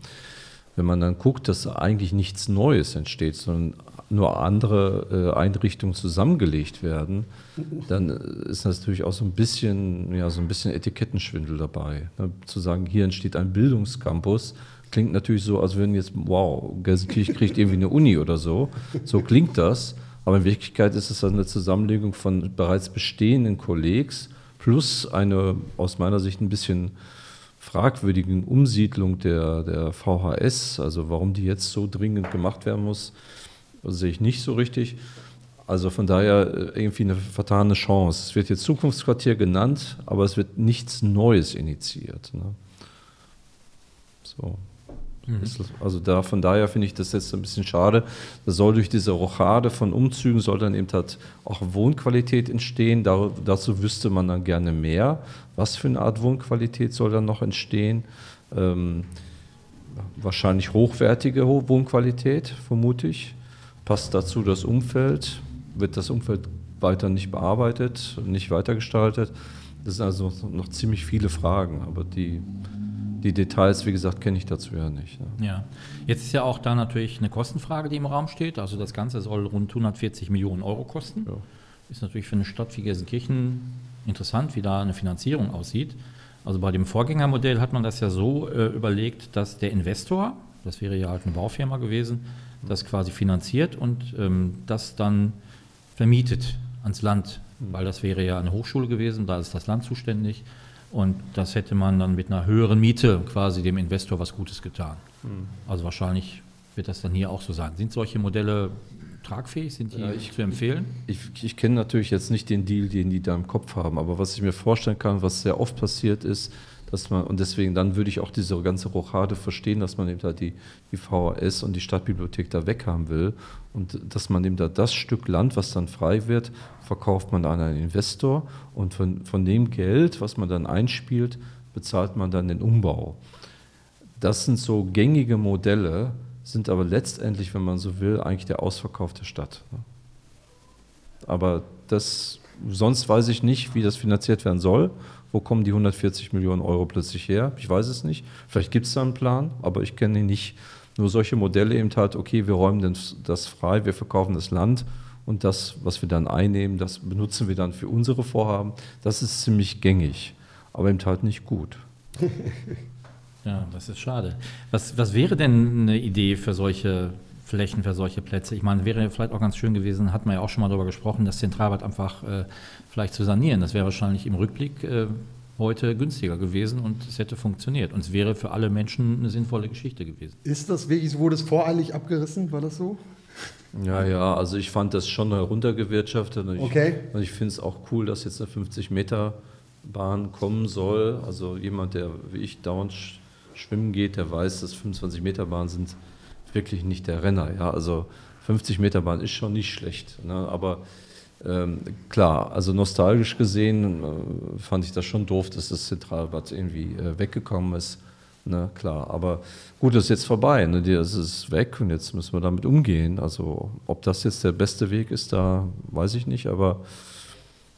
Wenn man dann guckt, dass eigentlich nichts Neues entsteht, sondern nur andere äh, Einrichtungen zusammengelegt werden, dann ist natürlich auch so ein bisschen, ja, so ein bisschen Etikettenschwindel dabei. Ne? Zu sagen, hier entsteht ein Bildungscampus, klingt natürlich so, als wenn jetzt, wow, Gelsenkirchen kriegt irgendwie eine Uni oder so. So klingt das. Aber in Wirklichkeit ist es eine Zusammenlegung von bereits bestehenden Kollegs plus eine aus meiner Sicht ein bisschen fragwürdigen Umsiedlung der, der VHS, also warum die jetzt so dringend gemacht werden muss, sehe ich nicht so richtig. Also von daher äh, irgendwie eine vertane Chance. Es wird jetzt Zukunftsquartier genannt, aber es wird nichts Neues initiiert. Ne? So. Mhm. Also da, von daher finde ich das jetzt ein bisschen schade. Da soll durch diese Rochade von Umzügen soll dann eben halt auch Wohnqualität entstehen. Da, dazu wüsste man dann gerne mehr. Was für eine Art Wohnqualität soll dann noch entstehen? Ähm, wahrscheinlich hochwertige Wohnqualität, vermute ich. Passt dazu das Umfeld? Wird das Umfeld weiter nicht bearbeitet, nicht weitergestaltet? Das sind also noch ziemlich viele Fragen, aber die die Details, wie gesagt, kenne ich dazu ja nicht. Ne? Ja, jetzt ist ja auch da natürlich eine Kostenfrage, die im Raum steht. Also das Ganze soll rund 140 Millionen Euro kosten. Ja. Ist natürlich für eine Stadt wie Gelsenkirchen interessant, wie da eine Finanzierung aussieht. Also bei dem Vorgängermodell hat man das ja so äh, überlegt, dass der Investor, das wäre ja halt eine Baufirma gewesen, das quasi finanziert und ähm, das dann vermietet ans Land, mhm. weil das wäre ja eine Hochschule gewesen, da ist das Land zuständig. Und das hätte man dann mit einer höheren Miete quasi dem Investor was Gutes getan. Mhm. Also wahrscheinlich wird das dann hier auch so sein. Sind solche Modelle tragfähig? Sind die ja, ich, zu empfehlen? Ich, ich, ich kenne natürlich jetzt nicht den Deal, den die da im Kopf haben, aber was ich mir vorstellen kann, was sehr oft passiert ist, dass man, und deswegen dann würde ich auch diese ganze Rochade verstehen, dass man eben da die, die VHS und die Stadtbibliothek da weghaben will und dass man eben da das Stück Land, was dann frei wird, verkauft man an einen Investor und von, von dem Geld, was man dann einspielt, bezahlt man dann den Umbau. Das sind so gängige Modelle, sind aber letztendlich, wenn man so will, eigentlich der Ausverkauf der Stadt. Aber das, sonst weiß ich nicht, wie das finanziert werden soll. Wo kommen die 140 Millionen Euro plötzlich her? Ich weiß es nicht. Vielleicht gibt es da einen Plan, aber ich kenne ihn nicht. Nur solche Modelle eben halt, okay, wir räumen das frei, wir verkaufen das Land und das, was wir dann einnehmen, das benutzen wir dann für unsere Vorhaben. Das ist ziemlich gängig, aber eben halt nicht gut. *laughs* ja, das ist schade. Was, was wäre denn eine Idee für solche Flächen, für solche Plätze? Ich meine, wäre vielleicht auch ganz schön gewesen, hat man ja auch schon mal darüber gesprochen, das Zentralbad einfach äh, vielleicht zu sanieren. Das wäre wahrscheinlich im Rückblick äh, heute günstiger gewesen und es hätte funktioniert. Und es wäre für alle Menschen eine sinnvolle Geschichte gewesen. Ist das wirklich, wurde es voreilig abgerissen? War das so? Ja, ja, also ich fand das schon heruntergewirtschaftet. Und okay. Ich, und ich finde es auch cool, dass jetzt eine 50 Meter Bahn kommen soll. Also jemand, der wie ich dauernd schwimmen geht, der weiß, dass 25 Meter Bahnen sind wirklich nicht der Renner. Ja, also 50 Meter Bahn ist schon nicht schlecht. Ne? Aber ähm, klar, also nostalgisch gesehen äh, fand ich das schon doof, dass das Zentralbad irgendwie äh, weggekommen ist. Ne, klar, aber gut, das ist jetzt vorbei, ne, das ist weg und jetzt müssen wir damit umgehen. Also ob das jetzt der beste Weg ist, da weiß ich nicht, aber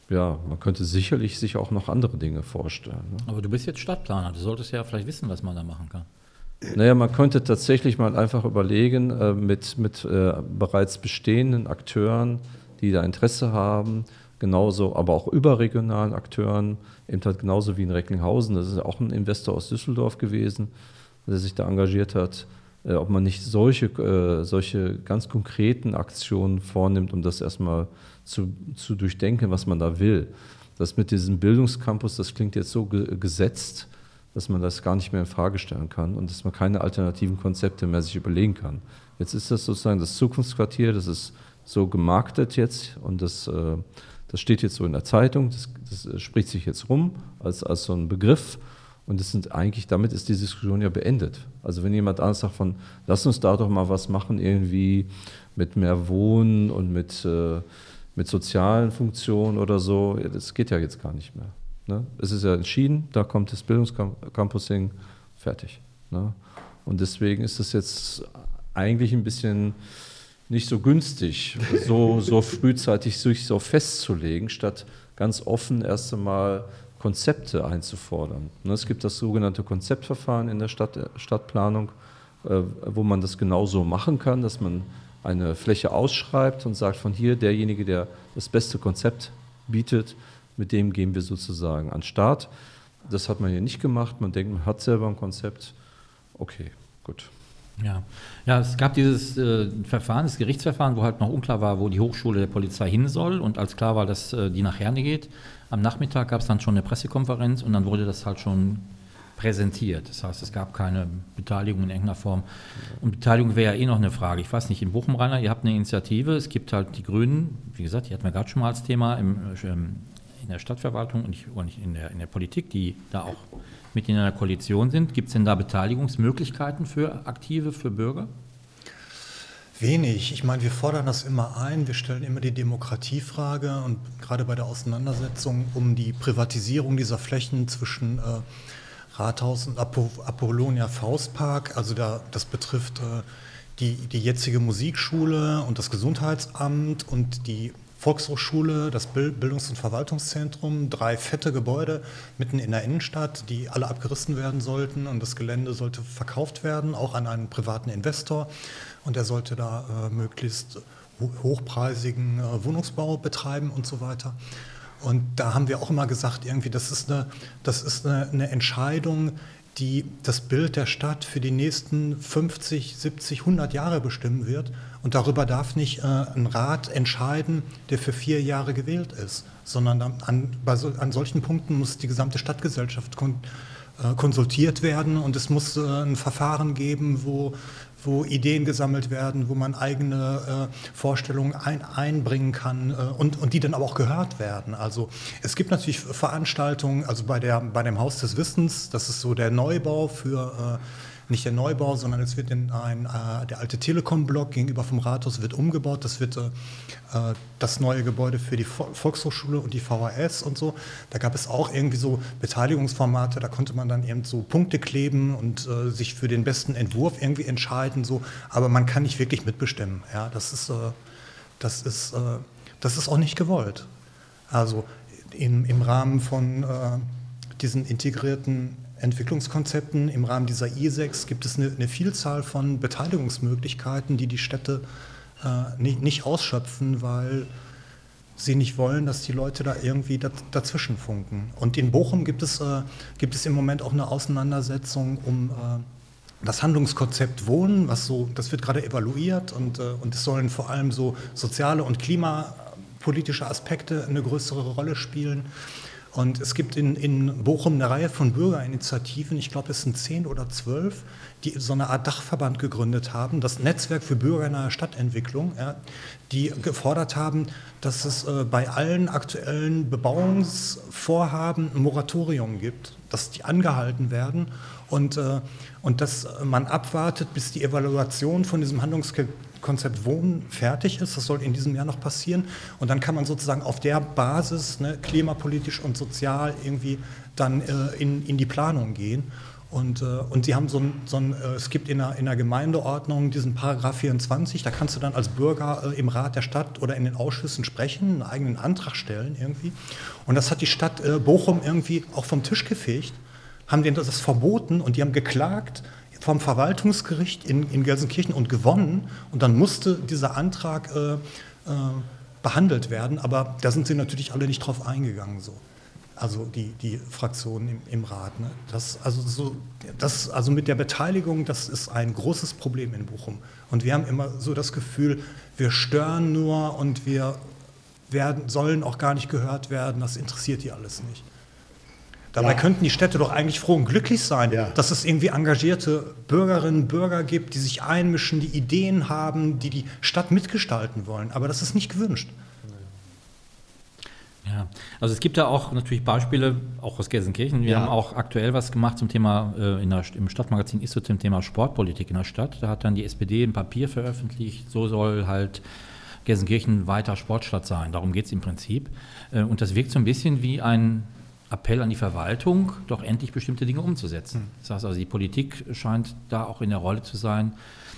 ja, man könnte sicherlich sich auch noch andere Dinge vorstellen. Ne? Aber du bist jetzt Stadtplaner, du solltest ja vielleicht wissen, was man da machen kann. Naja, man könnte tatsächlich mal einfach überlegen, äh, mit, mit äh, bereits bestehenden Akteuren, die da Interesse haben, genauso, aber auch überregionalen Akteuren, eben halt genauso wie in Recklinghausen, das ist auch ein Investor aus Düsseldorf gewesen, der sich da engagiert hat, äh, ob man nicht solche, äh, solche ganz konkreten Aktionen vornimmt, um das erstmal zu, zu durchdenken, was man da will. Das mit diesem Bildungscampus, das klingt jetzt so ge gesetzt, dass man das gar nicht mehr in Frage stellen kann und dass man keine alternativen Konzepte mehr sich überlegen kann. Jetzt ist das sozusagen das Zukunftsquartier, das ist so gemarktet jetzt und das äh, das steht jetzt so in der Zeitung, das, das spricht sich jetzt rum als, als so ein Begriff. Und das sind eigentlich, damit ist die Diskussion ja beendet. Also wenn jemand anders sagt von, lass uns da doch mal was machen, irgendwie mit mehr Wohnen und mit, äh, mit sozialen Funktionen oder so, das geht ja jetzt gar nicht mehr. Ne? Es ist ja entschieden, da kommt das Bildungscampusing, fertig. Ne? Und deswegen ist es jetzt eigentlich ein bisschen nicht so günstig, *laughs* so, so frühzeitig sich so festzulegen, statt ganz offen erst einmal Konzepte einzufordern. Ne, es gibt das sogenannte Konzeptverfahren in der Stadt, Stadtplanung, äh, wo man das genauso machen kann, dass man eine Fläche ausschreibt und sagt, von hier derjenige, der das beste Konzept bietet, mit dem gehen wir sozusagen an den Start. Das hat man hier nicht gemacht. Man denkt, man hat selber ein Konzept. Okay, gut. Ja. ja, es gab dieses äh, Verfahren, das Gerichtsverfahren, wo halt noch unklar war, wo die Hochschule der Polizei hin soll. Und als klar war, dass äh, die nach Herne geht, am Nachmittag gab es dann schon eine Pressekonferenz und dann wurde das halt schon präsentiert. Das heißt, es gab keine Beteiligung in irgendeiner Form. Und Beteiligung wäre ja eh noch eine Frage. Ich weiß nicht, in Bochum, ihr habt eine Initiative, es gibt halt die Grünen, wie gesagt, die hatten wir gerade schon mal als Thema im, ähm, in der Stadtverwaltung und nicht, in, der, in der Politik, die da auch mit in einer Koalition sind. Gibt es denn da Beteiligungsmöglichkeiten für Aktive, für Bürger? Wenig. Ich meine, wir fordern das immer ein. Wir stellen immer die Demokratiefrage und gerade bei der Auseinandersetzung um die Privatisierung dieser Flächen zwischen äh, Rathaus und Apo Apollonia Faustpark, also da, das betrifft äh, die, die jetzige Musikschule und das Gesundheitsamt und die Volkshochschule, das Bildungs- und Verwaltungszentrum, drei fette Gebäude mitten in der Innenstadt, die alle abgerissen werden sollten und das Gelände sollte verkauft werden, auch an einen privaten Investor und er sollte da äh, möglichst hochpreisigen äh, Wohnungsbau betreiben und so weiter. Und da haben wir auch immer gesagt, irgendwie, das ist eine, das ist eine, eine Entscheidung, die das Bild der Stadt für die nächsten 50, 70, 100 Jahre bestimmen wird. Und darüber darf nicht äh, ein Rat entscheiden, der für vier Jahre gewählt ist, sondern an, so, an solchen Punkten muss die gesamte Stadtgesellschaft kon, äh, konsultiert werden und es muss äh, ein Verfahren geben, wo wo Ideen gesammelt werden, wo man eigene äh, Vorstellungen ein, einbringen kann äh, und, und die dann aber auch gehört werden. Also es gibt natürlich Veranstaltungen, also bei, der, bei dem Haus des Wissens, das ist so der Neubau für äh, nicht der Neubau, sondern es wird in ein, äh, der alte Telekom-Block gegenüber vom Rathaus wird umgebaut. Das wird äh, äh das neue Gebäude für die Volkshochschule und die VHS und so. Da gab es auch irgendwie so Beteiligungsformate, da konnte man dann eben so Punkte kleben und äh, sich für den besten Entwurf irgendwie entscheiden. So. Aber man kann nicht wirklich mitbestimmen. Ja? Das, ist, äh, das, ist, äh, das ist auch nicht gewollt. Also in, im Rahmen von diesen integrierten Entwicklungskonzepten im Rahmen dieser I6 gibt es eine, eine Vielzahl von Beteiligungsmöglichkeiten, die die Städte äh, nicht, nicht, ausschöpfen, weil sie nicht wollen, dass die Leute da irgendwie dazwischen funken. Und in Bochum gibt es, äh, gibt es im Moment auch eine Auseinandersetzung um äh, das Handlungskonzept Wohnen, was so, das wird gerade evaluiert und, äh, und es sollen vor allem so soziale und klimapolitische Aspekte eine größere Rolle spielen. Und es gibt in, in Bochum eine Reihe von Bürgerinitiativen, ich glaube es sind zehn oder zwölf, die so eine Art Dachverband gegründet haben, das Netzwerk für bürgernahe Stadtentwicklung, ja, die gefordert haben, dass es äh, bei allen aktuellen Bebauungsvorhaben ein Moratorium gibt, dass die angehalten werden und, äh, und dass man abwartet, bis die Evaluation von diesem Handlungskonzept Wohnen fertig ist. Das soll in diesem Jahr noch passieren. Und dann kann man sozusagen auf der Basis, ne, klimapolitisch und sozial, irgendwie dann äh, in, in die Planung gehen. Und, äh, und sie haben so ein, so ein äh, es gibt in der, in der Gemeindeordnung diesen Paragraph 24, da kannst du dann als Bürger äh, im Rat der Stadt oder in den Ausschüssen sprechen, einen eigenen Antrag stellen irgendwie. Und das hat die Stadt äh, Bochum irgendwie auch vom Tisch gefegt haben denen das verboten und die haben geklagt vom Verwaltungsgericht in, in Gelsenkirchen und gewonnen. Und dann musste dieser Antrag äh, äh, behandelt werden. Aber da sind sie natürlich alle nicht drauf eingegangen. So. Also die, die Fraktionen im, im Rat. Ne? Das, also so, das, also mit der Beteiligung, das ist ein großes Problem in Bochum. Und wir haben immer so das Gefühl, wir stören nur und wir werden, sollen auch gar nicht gehört werden. Das interessiert die alles nicht. Dabei ja. könnten die Städte doch eigentlich froh und glücklich sein, ja. dass es irgendwie engagierte Bürgerinnen und Bürger gibt, die sich einmischen, die Ideen haben, die die Stadt mitgestalten wollen. Aber das ist nicht gewünscht. Ja, also es gibt da auch natürlich Beispiele, auch aus Gelsenkirchen. Wir Ja. haben auch aktuell was gemacht zum Thema, äh, in der, im Stadtmagazin ist so zum Thema Sportpolitik in der Stadt. Da hat dann die SPD ein Papier veröffentlicht, so soll halt Gelsenkirchen weiter Sportstadt sein. Darum geht es im Prinzip. Äh, und das wirkt so ein bisschen wie ein Appell an die Verwaltung, doch endlich bestimmte Dinge umzusetzen. Das heißt also, die Politik scheint da auch in der Rolle zu sein,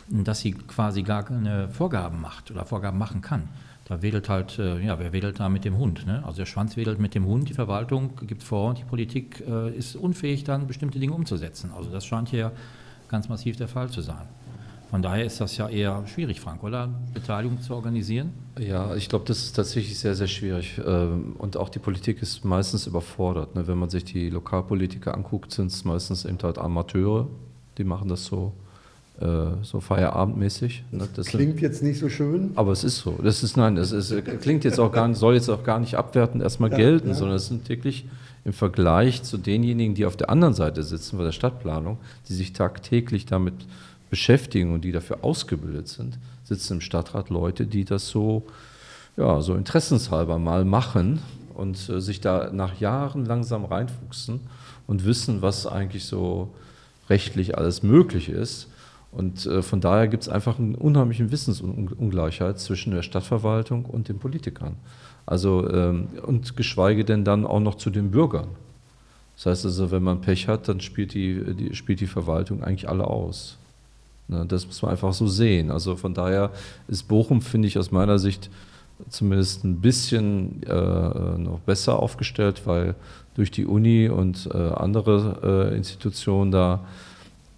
dass sie quasi gar keine Vorgaben macht oder Vorgaben machen kann. Da wedelt halt, äh, ja, wer wedelt da mit dem Hund? Ne? Also der Schwanz wedelt mit dem Hund, die Verwaltung gibt vor und die Politik äh, ist unfähig, dann bestimmte Dinge umzusetzen. Also das scheint hier ganz massiv der Fall zu sein. Von daher ist das ja eher schwierig, Frank, oder? Beteiligung zu organisieren? Ja, ich glaube, das ist tatsächlich sehr, sehr schwierig. Ähm, Und auch die Politik ist meistens überfordert. ne? Wenn man sich die Lokalpolitiker anguckt, sind es meistens eben halt Amateure, die machen das so, äh, so feierabendmäßig. ne? Das Klingt jetzt nicht so schön. Aber es ist so. Das ist nein, das ist, klingt jetzt auch gar nicht, soll jetzt auch gar nicht abwertend erstmal Ja, gelten, ja. sondern es sind wirklich im Vergleich zu denjenigen, die auf der anderen Seite sitzen bei der Stadtplanung, die sich tagtäglich damit beschäftigen und die dafür ausgebildet sind, sitzen im Stadtrat Leute, die das so, ja, so interessenshalber mal machen und äh, sich da nach Jahren langsam reinfuchsen und wissen, was eigentlich so rechtlich alles möglich ist. Und äh, von daher gibt es einfach einen unheimlichen Wissensungleichheit zwischen der Stadtverwaltung und den Politikern. Also, ähm, und geschweige denn dann auch noch zu den Bürgern. Das heißt also, wenn man Pech hat, dann spielt die, die, spielt die Verwaltung eigentlich alle aus. Ne, das muss man einfach so sehen. Also von daher ist Bochum, finde ich aus meiner Sicht, zumindest ein bisschen äh, noch besser aufgestellt, weil durch die Uni und äh, andere äh, Institutionen da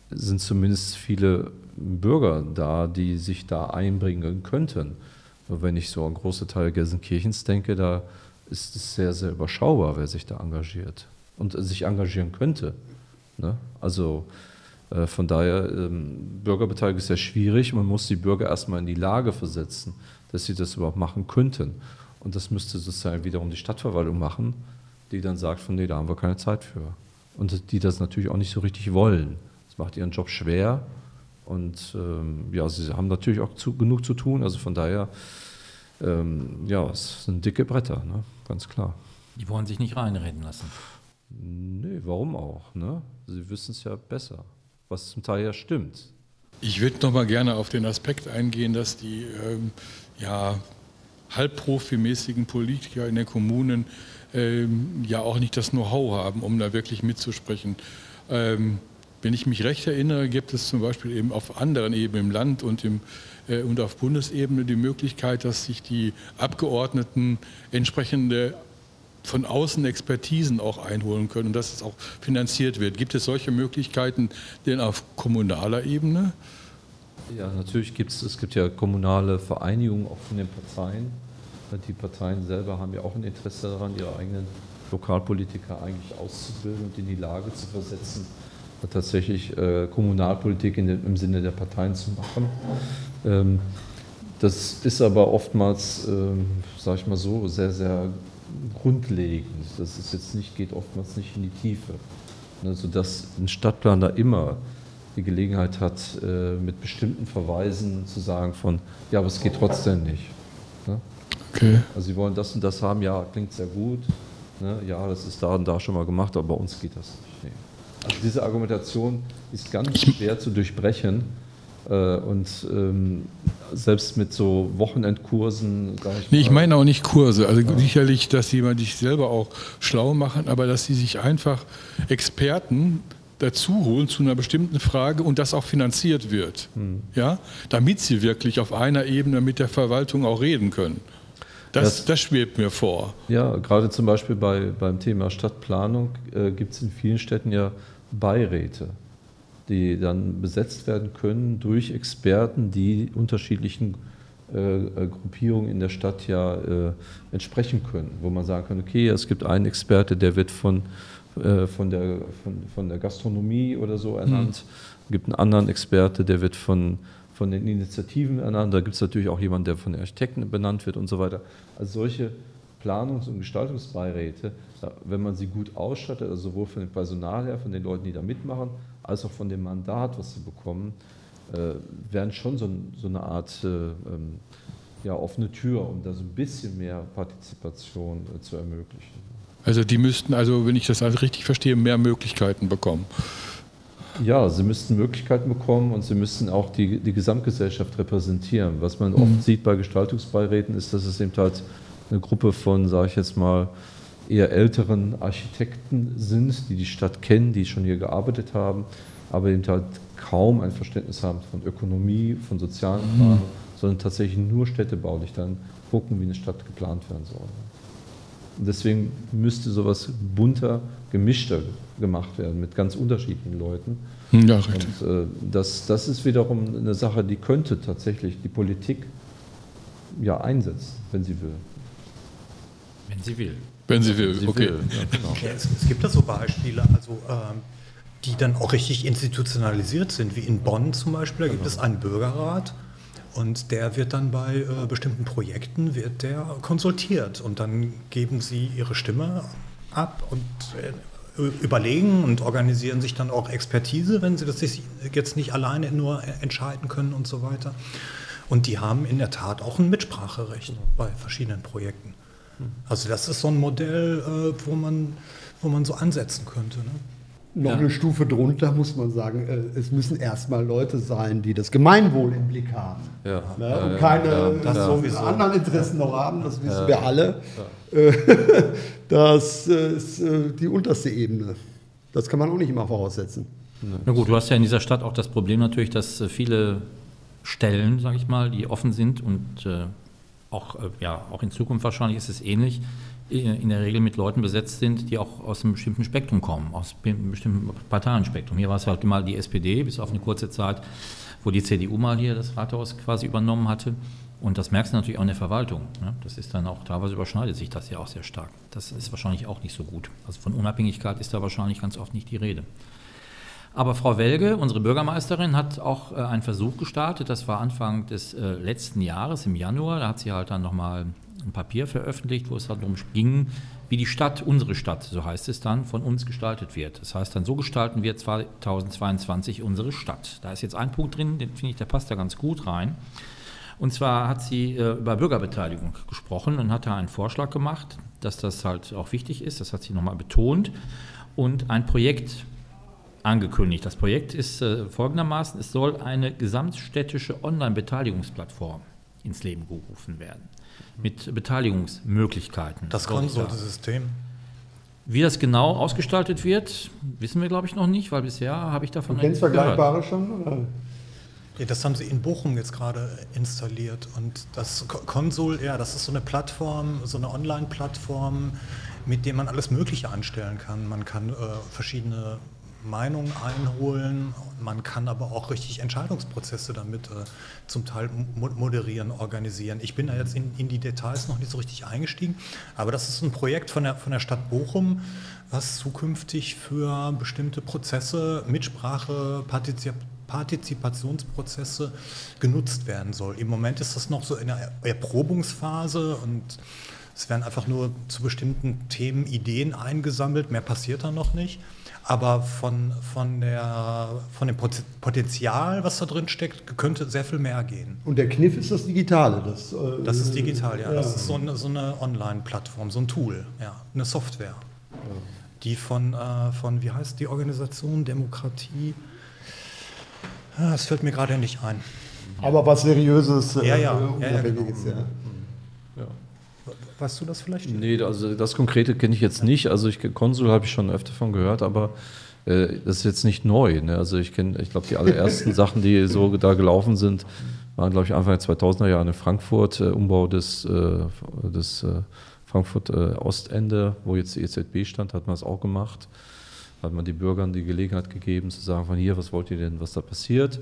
sind zumindest viele Bürger da, die sich da einbringen könnten. Wenn ich so an große Teile Gelsenkirchens denke, da ist es sehr, sehr überschaubar, wer sich da engagiert und sich engagieren könnte. Ne? Also von daher, ähm, Bürgerbeteiligung ist sehr schwierig. Man muss die Bürger erstmal in die Lage versetzen, dass sie das überhaupt machen könnten. Und das müsste sozusagen wiederum die Stadtverwaltung machen, die dann sagt, von nee, da haben wir keine Zeit für. Und die das natürlich auch nicht so richtig wollen. Das macht ihren Job schwer. Und ähm, ja, sie haben natürlich auch zu, genug zu tun. Also von daher, ähm, ja, es sind dicke Bretter, ne? ganz klar. Die wollen sich nicht reinreden lassen. Nee, warum auch? Ne? Sie wissen es ja besser, was zum Teil ja stimmt. Ich würde noch mal gerne auf den Aspekt eingehen, dass die ähm, ja, halbprofimäßigen Politiker in den Kommunen ähm, ja auch nicht das Know-how haben, um da wirklich mitzusprechen. Ähm, wenn ich mich recht erinnere, gibt es zum Beispiel eben auf anderen Ebenen im Land und, im, äh, und auf Bundesebene die Möglichkeit, dass sich die Abgeordneten entsprechende von außen Expertisen auch einholen können und dass es auch finanziert wird. Gibt es solche Möglichkeiten denn auf kommunaler Ebene? Ja, natürlich gibt es, es gibt ja kommunale Vereinigungen auch von den Parteien. Die Parteien selber haben ja auch ein Interesse daran, ihre eigenen Lokalpolitiker eigentlich auszubilden und in die Lage zu versetzen, tatsächlich äh, Kommunalpolitik in im Sinne der Parteien zu machen. Ähm, das ist aber oftmals, ähm, sage ich mal so, sehr, sehr grundlegend. Das ist jetzt nicht, geht oftmals nicht in die Tiefe. Ne, sodass ein Stadtplaner immer die Gelegenheit hat, äh, mit bestimmten Verweisen zu sagen von, ja, aber es geht trotzdem nicht. Ne? Okay. Also Sie wollen das und das haben, ja, klingt sehr gut. Ne? Ja, das ist da und da schon mal gemacht, aber bei uns geht das nicht. Nee. Also diese Argumentation ist ganz schwer zu durchbrechen. Äh, und ähm, selbst mit so Wochenendkursen, sag ich Nee, ich meine auch nicht Kurse. Also sicherlich, dass man sich selber auch schlau machen, aber dass sie sich einfach Experten dazu holen zu einer bestimmten Frage und das auch finanziert wird. Ja? Damit sie wirklich auf einer Ebene mit der Verwaltung auch reden können. Das, Das- das schwebt mir vor. Ja, gerade zum Beispiel bei, beim Thema Stadtplanung äh, gibt es in vielen Städten ja Beiräte, die dann besetzt werden können durch Experten, die unterschiedlichen äh, äh, Gruppierungen in der Stadt ja äh, entsprechen können, wo man sagen kann, okay, es gibt einen Experte, der wird von, äh, von, der, von, von der Gastronomie oder so ernannt, es gibt einen anderen Experte, der wird von, von den Initiativen ernannt, da gibt es natürlich auch jemanden, der von den Architekten benannt wird und so weiter. Also solche Planungs- und Gestaltungsbeiräte, wenn man sie gut ausstattet, also sowohl von dem Personal her, von den Leuten, die da mitmachen, als auch von dem Mandat, was sie bekommen, äh, wären schon so, so eine Art äh, ähm, ja, offene Tür, um da so ein bisschen mehr Partizipation äh, zu ermöglichen. Also die müssten also, wenn ich das also richtig verstehe, mehr Möglichkeiten bekommen. Ja, sie müssten Möglichkeiten bekommen und sie müssten auch die, die Gesamtgesellschaft repräsentieren. Was man mhm. oft sieht bei Gestaltungsbeiräten ist, dass es eben halt eine Gruppe von, sage ich jetzt mal, eher älteren Architekten sind, die die Stadt kennen, die schon hier gearbeitet haben, aber eben halt kaum ein Verständnis haben von Ökonomie, von sozialen mhm. Fragen, sondern tatsächlich nur städtebaulich dann gucken, wie eine Stadt geplant werden soll. Und deswegen müsste sowas bunter, gemischter gemacht werden mit ganz unterschiedlichen Leuten. Ja, richtig. Und äh, das, das ist wiederum eine Sache, die könnte tatsächlich die Politik ja einsetzen, wenn sie will. Wenn sie will. Wenn sie will, sie okay. Will. Ja, genau. ja, es, es, gibt da so Beispiele, also ähm, die dann auch richtig institutionalisiert sind, wie in Bonn zum Beispiel. Da gibt genau. es einen Bürgerrat und der wird dann bei äh, bestimmten Projekten wird der konsultiert und dann geben sie ihre Stimme ab und äh, überlegen und organisieren sich dann auch Expertise, wenn sie das jetzt nicht alleine nur entscheiden können und so weiter. Und die haben in der Tat auch ein Mitspracherecht genau. bei verschiedenen Projekten. Also das ist so ein Modell, äh, wo, man, wo man so ansetzen könnte. Ne? Noch ja. eine Stufe drunter muss man sagen, äh, es müssen erstmal Leute sein, die das Gemeinwohl im Blick haben. Ja. Ne? Und keine ja, anderen Interessen noch haben, das wissen wir alle. *laughs* Das ist äh, die unterste Ebene. Das kann man auch nicht immer voraussetzen. Na gut, du hast ja in dieser Stadt auch das Problem natürlich, dass viele Stellen, sage ich mal, die offen sind und auch, äh, ja, auch in Zukunft wahrscheinlich ist es ähnlich, äh, in der Regel mit Leuten besetzt sind, die auch aus einem bestimmten Spektrum kommen, aus einem bestimmten Parteienspektrum. Hier war es halt mal die SPD, bis auf eine kurze Zeit, wo die CDU mal hier das Rathaus quasi übernommen hatte. Und das merkst du natürlich auch in der Verwaltung. Ne? Das ist dann auch, teilweise überschneidet sich das ja auch sehr stark. Das ist wahrscheinlich auch nicht so gut. Also von Unabhängigkeit ist da wahrscheinlich ganz oft nicht die Rede. Aber Frau Welge, unsere Bürgermeisterin, hat auch äh, einen Versuch gestartet. Das war Anfang des äh, letzten Jahres, im Januar. Da hat sie halt dann nochmal ein Papier veröffentlicht, wo es halt darum ging, wie die Stadt, unsere Stadt, so heißt es dann, von uns gestaltet wird. Das heißt dann, so gestalten wir 2022 unsere Stadt. Da ist jetzt ein Punkt drin, den finde ich, der passt da ganz gut rein. Und zwar hat sie äh, über Bürgerbeteiligung gesprochen und hat da einen Vorschlag gemacht, dass das halt auch wichtig ist. Das hat sie nochmal betont. Und ein Projekt angekündigt. Das Projekt ist äh, folgendermaßen, es soll eine gesamtstädtische Online-Beteiligungsplattform ins Leben gerufen werden. Mit Beteiligungsmöglichkeiten. Das Konsulsystem. Wie das genau ausgestaltet wird, wissen wir, glaube ich, noch nicht, weil bisher habe ich davon du kennst Vergleichbare schon? Oder? Ja, das haben sie in Bochum jetzt gerade installiert. Und das Konsul, ja, das ist so eine Plattform, so eine Online-Plattform, mit der man alles Mögliche anstellen kann. Man kann äh, verschiedene Meinungen einholen. Man kann aber auch richtig Entscheidungsprozesse damit äh, zum Teil moderieren, organisieren. Ich bin da jetzt in, in, die Details noch nicht so richtig eingestiegen, aber das ist ein Projekt von der, von der Stadt Bochum, was zukünftig für bestimmte Prozesse, Mitsprache, Partizip Partizipationsprozesse genutzt werden soll. Im Moment ist das noch so in der Erprobungsphase und es werden einfach nur zu bestimmten Themen Ideen eingesammelt, mehr passiert da noch nicht. Aber von, von, der, von dem Potenzial, was da drin steckt, könnte sehr viel mehr gehen. Und der Kniff ist das Digitale. Das, äh, das ist digital, ja. ja. Das ist so eine, so eine Online-Plattform, so ein Tool, ja. eine Software, ja. die von, äh, von, wie heißt die Organisation, Demokratie, das fällt mir gerade nicht ein. Aber was Seriöses, äh, ja, ja, ja, ja, genau. ja. Weißt du das vielleicht? Nee, also das Konkrete kenne ich jetzt nicht. Also ich, Konsul habe ich schon öfter von gehört, aber äh, das ist jetzt nicht neu. Ne? Also ich kenne, ich glaube, die allerersten *laughs* Sachen, die so da gelaufen sind, waren, glaube ich, Anfang der 2000er Jahre in Frankfurt, äh, Umbau des, äh, des äh, Frankfurt äh, Ostende, wo jetzt die EZB stand, hat man es auch gemacht. Hat man den Bürgern die Gelegenheit gegeben, zu sagen, von hier, was wollt ihr denn, was da passiert?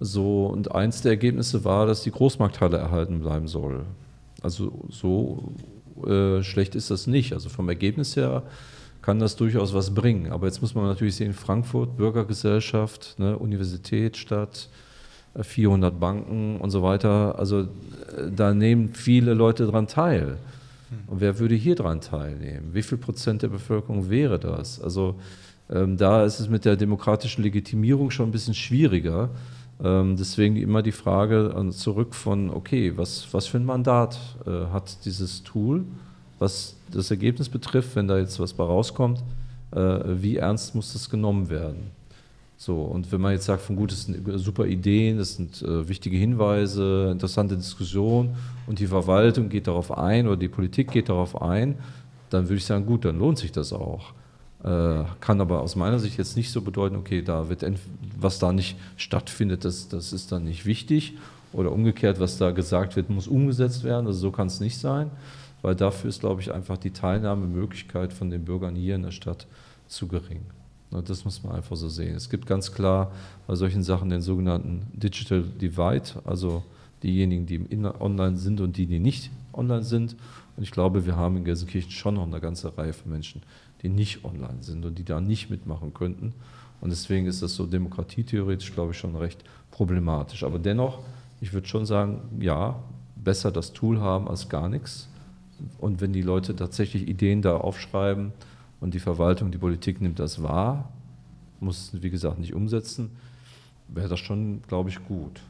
So, und eins der Ergebnisse war, dass die Großmarkthalle erhalten bleiben soll. Also so äh, schlecht ist das nicht. Also vom Ergebnis her kann das durchaus was bringen. Aber jetzt muss man natürlich sehen, Frankfurt, Bürgergesellschaft, ne, Universität, Stadt, 400 Banken und so weiter. Also äh, da nehmen viele Leute dran teil. Und wer würde hier dran teilnehmen? Wie viel Prozent der Bevölkerung wäre das? Also ähm, da ist es mit der demokratischen Legitimierung schon ein bisschen schwieriger. Äh, Ähm, deswegen immer die Frage äh, zurück von, okay, was, was für ein Mandat äh, hat dieses Tool, was das Ergebnis betrifft, wenn da jetzt was bei rauskommt, äh, wie ernst muss das genommen werden? So, und wenn man jetzt sagt, von gut, das sind super Ideen, das sind äh, wichtige Hinweise, interessante Diskussionen und die Verwaltung geht darauf ein oder die Politik geht darauf ein, dann würde ich sagen, gut, dann lohnt sich das auch. Äh, kann aber aus meiner Sicht jetzt nicht so bedeuten, okay, da wird was da nicht stattfindet, das, das ist dann nicht wichtig. Oder umgekehrt, was da gesagt wird, muss umgesetzt werden. Also so kann es nicht sein, weil dafür ist, glaube ich, einfach die Teilnahmemöglichkeit von den Bürgern hier in der Stadt zu gering. Das muss man einfach so sehen. Es gibt ganz klar bei solchen Sachen den sogenannten Digital Divide, also diejenigen, die online sind und die, die nicht online sind. Und ich glaube, wir haben in Gelsenkirchen schon noch eine ganze Reihe von Menschen, die nicht online sind und die da nicht mitmachen könnten. Und deswegen ist das so demokratietheoretisch, glaube ich, schon recht problematisch. Aber dennoch, ich würde schon sagen, ja, besser das Tool haben als gar nichts. Und wenn die Leute tatsächlich Ideen da aufschreiben, und die Verwaltung, die Politik nimmt das wahr, muss wie gesagt, nicht umsetzen, wäre das schon, glaube ich, gut.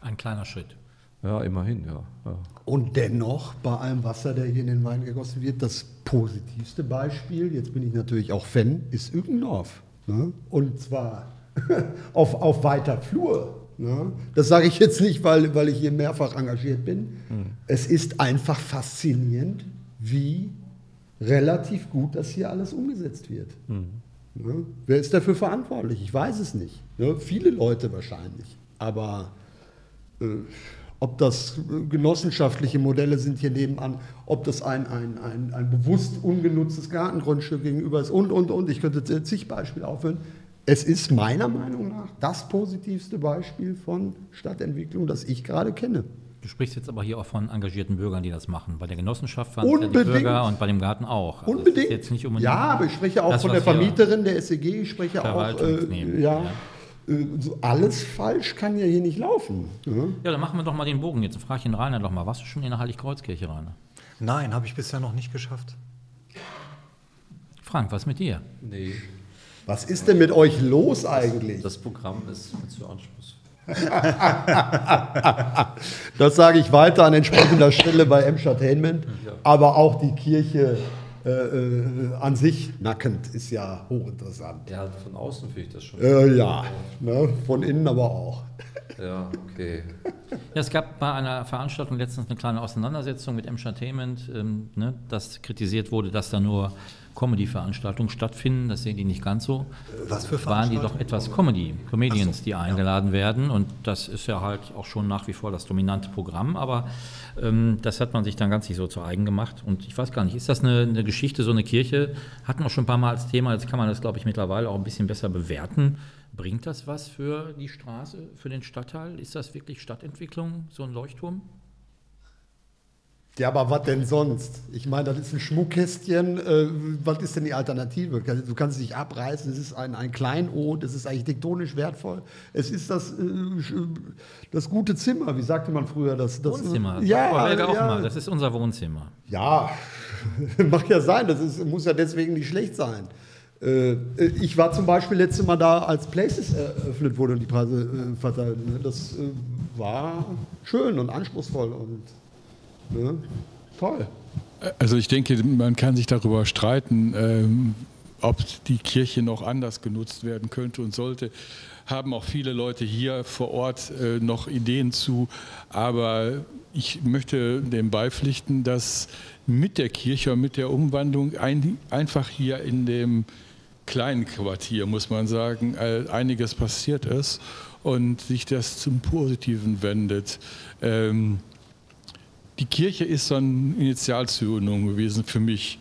Ein kleiner Schritt. Ja, immerhin, ja. ja. Und dennoch, bei allem Wasser, der hier in den Wein gegossen wird, das positivste Beispiel, jetzt bin ich natürlich auch Fan, ist Ückendorf. Ne? Und zwar *laughs* auf, auf weiter Flur. Ne? Das sage ich jetzt nicht, weil, weil ich hier mehrfach engagiert bin. Hm. Es ist einfach faszinierend, wie relativ gut, dass hier alles umgesetzt wird. Mhm. Ja, wer ist dafür verantwortlich? Ich weiß es nicht. Ja, viele Leute wahrscheinlich. Aber äh, ob das genossenschaftliche Modelle sind hier nebenan, ob das ein, ein, ein, ein bewusst ungenutztes Gartengrundstück gegenüber ist und, und, und. Ich könnte zig Beispiele aufhören. Es ist meiner Meinung nach das positivste Beispiel von Stadtentwicklung, das ich gerade kenne. Du sprichst jetzt aber hier auch von engagierten Bürgern, die das machen. Bei der Genossenschaft waren es ja die Bürger und bei dem Garten auch. Also unbedingt. Jetzt nicht ja, aber ich spreche auch das, von der Vermieterin der SEG, ich spreche auch. Äh, ja, ja. Äh, so alles falsch kann ja hier nicht laufen. Ja? ja, dann machen wir doch mal den Bogen. Jetzt frage ich den Rainer doch mal. Warst du schon in der Heiligkreuzkirche, Rainer? Nein, habe ich bisher noch nicht geschafft. Frank, was mit dir? Nee. Was ist denn mit euch los eigentlich? Das Programm ist zu anspruchsvoll. *laughs* das sage ich weiter an entsprechender Stelle bei Entertainment. Aber auch die Kirche äh, äh, an sich nackend ist ja hochinteressant. Ja, von außen finde ich das schon. Äh, ja, ne? von innen aber auch. Ja, okay. Ja, es gab bei einer Veranstaltung letztens eine kleine Auseinandersetzung mit Entertainment, ähm, ne, dass kritisiert wurde, dass da nur Comedy-Veranstaltungen stattfinden. Das sehen die nicht ganz so. Was für Waren die doch etwas Comedy, Comedians, so, die eingeladen ja. werden. Und das ist ja halt auch schon nach wie vor das dominante Programm. Aber ähm, das hat man sich dann ganz nicht so zu eigen gemacht. Und ich weiß gar nicht, ist das eine, eine Geschichte, so eine Kirche? Hatten wir schon ein paar Mal als Thema. Jetzt kann man das, glaube ich, mittlerweile auch ein bisschen besser bewerten. Bringt das was für die Straße, für den Stadtteil? Ist das wirklich Stadtentwicklung, so ein Leuchtturm? Ja, aber was denn sonst? Ich meine, das ist ein Schmuckkästchen. Äh, was ist denn die Alternative? Du kannst es nicht abreißen. Es ist ein, ein Kleinod. Es ist architektonisch wertvoll. Es ist das, äh, das gute Zimmer. Wie sagte man früher? Das, das Wohnzimmer. Ja, ja. Auch mal. Das ist unser Wohnzimmer. Ja, *laughs* mag ja sein. Das ist, muss ja deswegen nicht schlecht sein. Äh, ich war zum Beispiel letztes Mal da, als Places eröffnet wurde und die Preise äh, verteilt. Ne? Das äh, war schön und anspruchsvoll und Ne? Toll. Also ich denke, man kann sich darüber streiten, ähm, ob die Kirche noch anders genutzt werden könnte und sollte. Haben auch viele Leute hier vor Ort äh, noch Ideen zu. Aber ich möchte dem beipflichten, dass mit der Kirche und mit der Umwandlung ein, einfach hier in dem kleinen Quartier, muss man sagen, einiges passiert ist und sich das zum Positiven wendet. Ähm, die Kirche ist so eine Initialzündung gewesen für mich.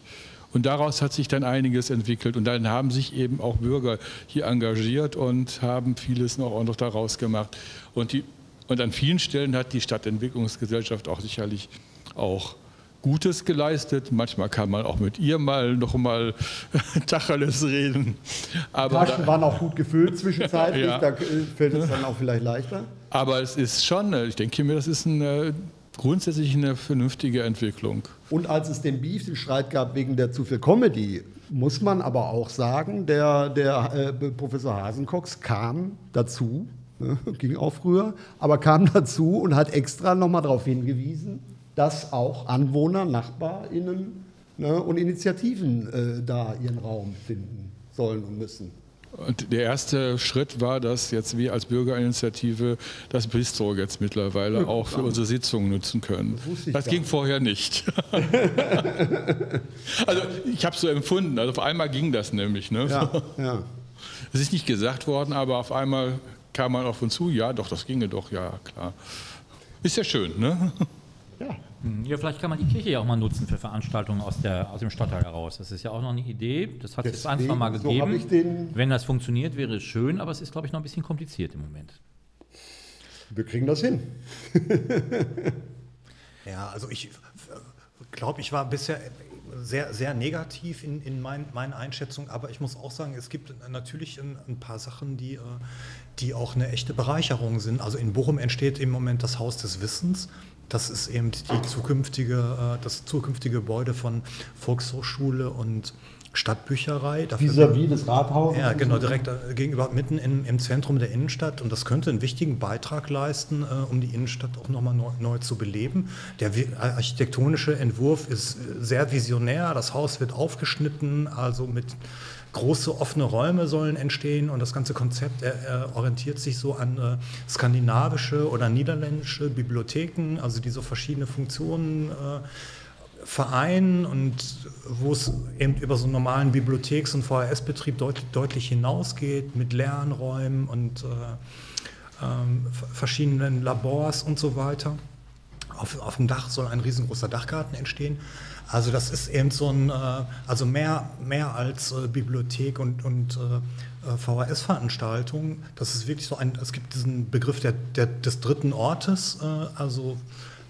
Und daraus hat sich dann einiges entwickelt. Und dann haben sich eben auch Bürger hier engagiert und haben vieles noch, auch noch daraus gemacht. Und, die, und an vielen Stellen hat die Stadtentwicklungsgesellschaft auch sicherlich auch Gutes geleistet. Manchmal kann man auch mit ihr mal noch mal *laughs* Tacheles reden. Aber Taschen da, waren auch gut gefüllt zwischenzeitlich, *laughs* ja. da fällt es dann auch vielleicht leichter. Aber es ist schon, ich denke mir, das ist ein grundsätzlich eine vernünftige Entwicklung. Und als es den Beef, den Streit gab wegen der zu viel Comedy, muss man aber auch sagen, der, der äh, Professor Hasencox kam dazu Ne? *laughs* Ging auch früher, aber kam dazu und hat extra nochmal darauf hingewiesen, dass auch Anwohner, NachbarInnen ne, und Initiativen äh, da ihren Raum finden sollen und müssen. Und der erste Schritt war, dass jetzt wir als Bürgerinitiative das Bistro jetzt mittlerweile auch für unsere Sitzungen nutzen können. Das, das ging vorher nicht. *laughs* also ich habe es so empfunden. Also auf einmal ging das nämlich. Ne? Ja, ja. Es ist nicht gesagt worden, aber auf einmal kam man auf uns zu. Ja, doch, das ginge doch. Ja, klar. Ist ja schön, ne? Ja. Hm, ja, vielleicht kann man die Kirche ja auch mal nutzen für Veranstaltungen aus, der, aus dem Stadtteil heraus. Das ist ja auch noch eine Idee. Das hat es jetzt ein, zwei Mal gegeben. So Wenn das funktioniert, wäre es schön, aber es ist, glaube ich, noch ein bisschen kompliziert im Moment. Wir kriegen das hin. *laughs* ja, also ich glaube, ich war bisher sehr, sehr negativ in, in mein, meinen Einschätzungen, aber ich muss auch sagen, es gibt natürlich ein, ein, paar Sachen, die, äh, die auch eine echte Bereicherung sind. Also in Bochum entsteht im Moment das Haus des Wissens. Das ist eben die zukünftige, äh, das zukünftige Gebäude von Volkshochschule und Stadtbücherei. Vis-à-vis des Rathauses? Ja, genau, direkt äh, gegenüber, mitten im, im, Zentrum der Innenstadt. Und das könnte einen wichtigen Beitrag leisten, äh, um die Innenstadt auch nochmal neu, neu zu beleben. Der architektonische Entwurf ist sehr visionär. Das Haus wird aufgeschnitten, also mit große offene Räume sollen entstehen und das ganze Konzept er orientiert sich so an äh, skandinavische oder niederländische Bibliotheken, also die so verschiedene Funktionen äh, vereinen und wo es eben über so einen normalen Bibliotheks- und VHS-Betrieb deut deutlich hinausgeht mit Lernräumen und äh, ähm, verschiedenen Labors und so weiter. Auf, auf dem Dach soll ein riesengroßer Dachgarten entstehen. Also das ist eben so ein, äh, also mehr, mehr als äh, Bibliothek und, und äh, VHS-Veranstaltung. Das ist wirklich so ein, es gibt diesen Begriff der, der des dritten Ortes, also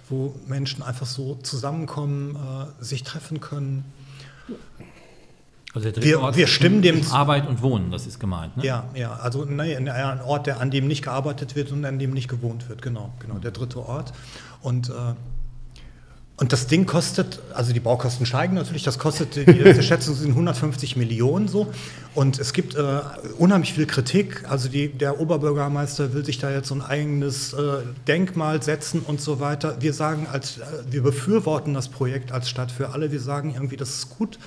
wo Menschen einfach so zusammenkommen, sich treffen können. Also der wir, Ort wir stimmen dem Arbeit und Wohnen, das ist gemeint. Ne? Ja, ja, also nee, ein Ort, der, an dem nicht gearbeitet wird und an dem nicht gewohnt wird, genau, genau, der dritte Ort. Und äh, und das Ding kostet, also die Baukosten steigen natürlich, das kostet, die letzte *laughs* Schätzung sind 150 Millionen so. Und es gibt äh, unheimlich viel Kritik. Also die, der Oberbürgermeister will sich da jetzt so ein eigenes äh, Denkmal setzen und so weiter. Wir sagen, als, äh, wir befürworten das Projekt als Stadt für alle. Wir sagen irgendwie, das ist gut,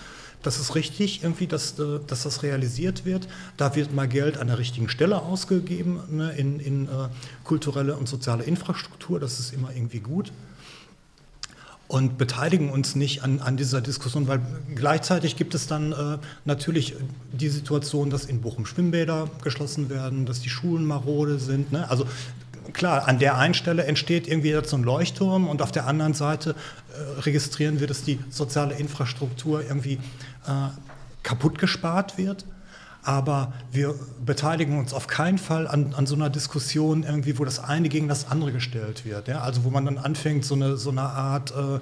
das ist richtig, irgendwie, dass, äh, dass das realisiert wird. Da wird mal Geld an der richtigen Stelle ausgegeben, ne, in, in äh, kulturelle und soziale Infrastruktur. Das ist immer irgendwie gut und beteiligen uns nicht an, an dieser Diskussion, weil gleichzeitig gibt es dann äh, natürlich die Situation, dass in Bochum Schwimmbäder geschlossen werden, dass die Schulen marode sind. Ne? Also klar, an der einen Stelle entsteht irgendwie jetzt so ein Leuchtturm und auf der anderen Seite äh, registrieren wir, dass die soziale Infrastruktur irgendwie äh, kaputt gespart wird aber wir beteiligen uns auf keinen Fall an, an, so einer Diskussion irgendwie, wo das eine gegen das andere gestellt wird. Ja? Also wo man dann anfängt, so eine, so eine Art äh,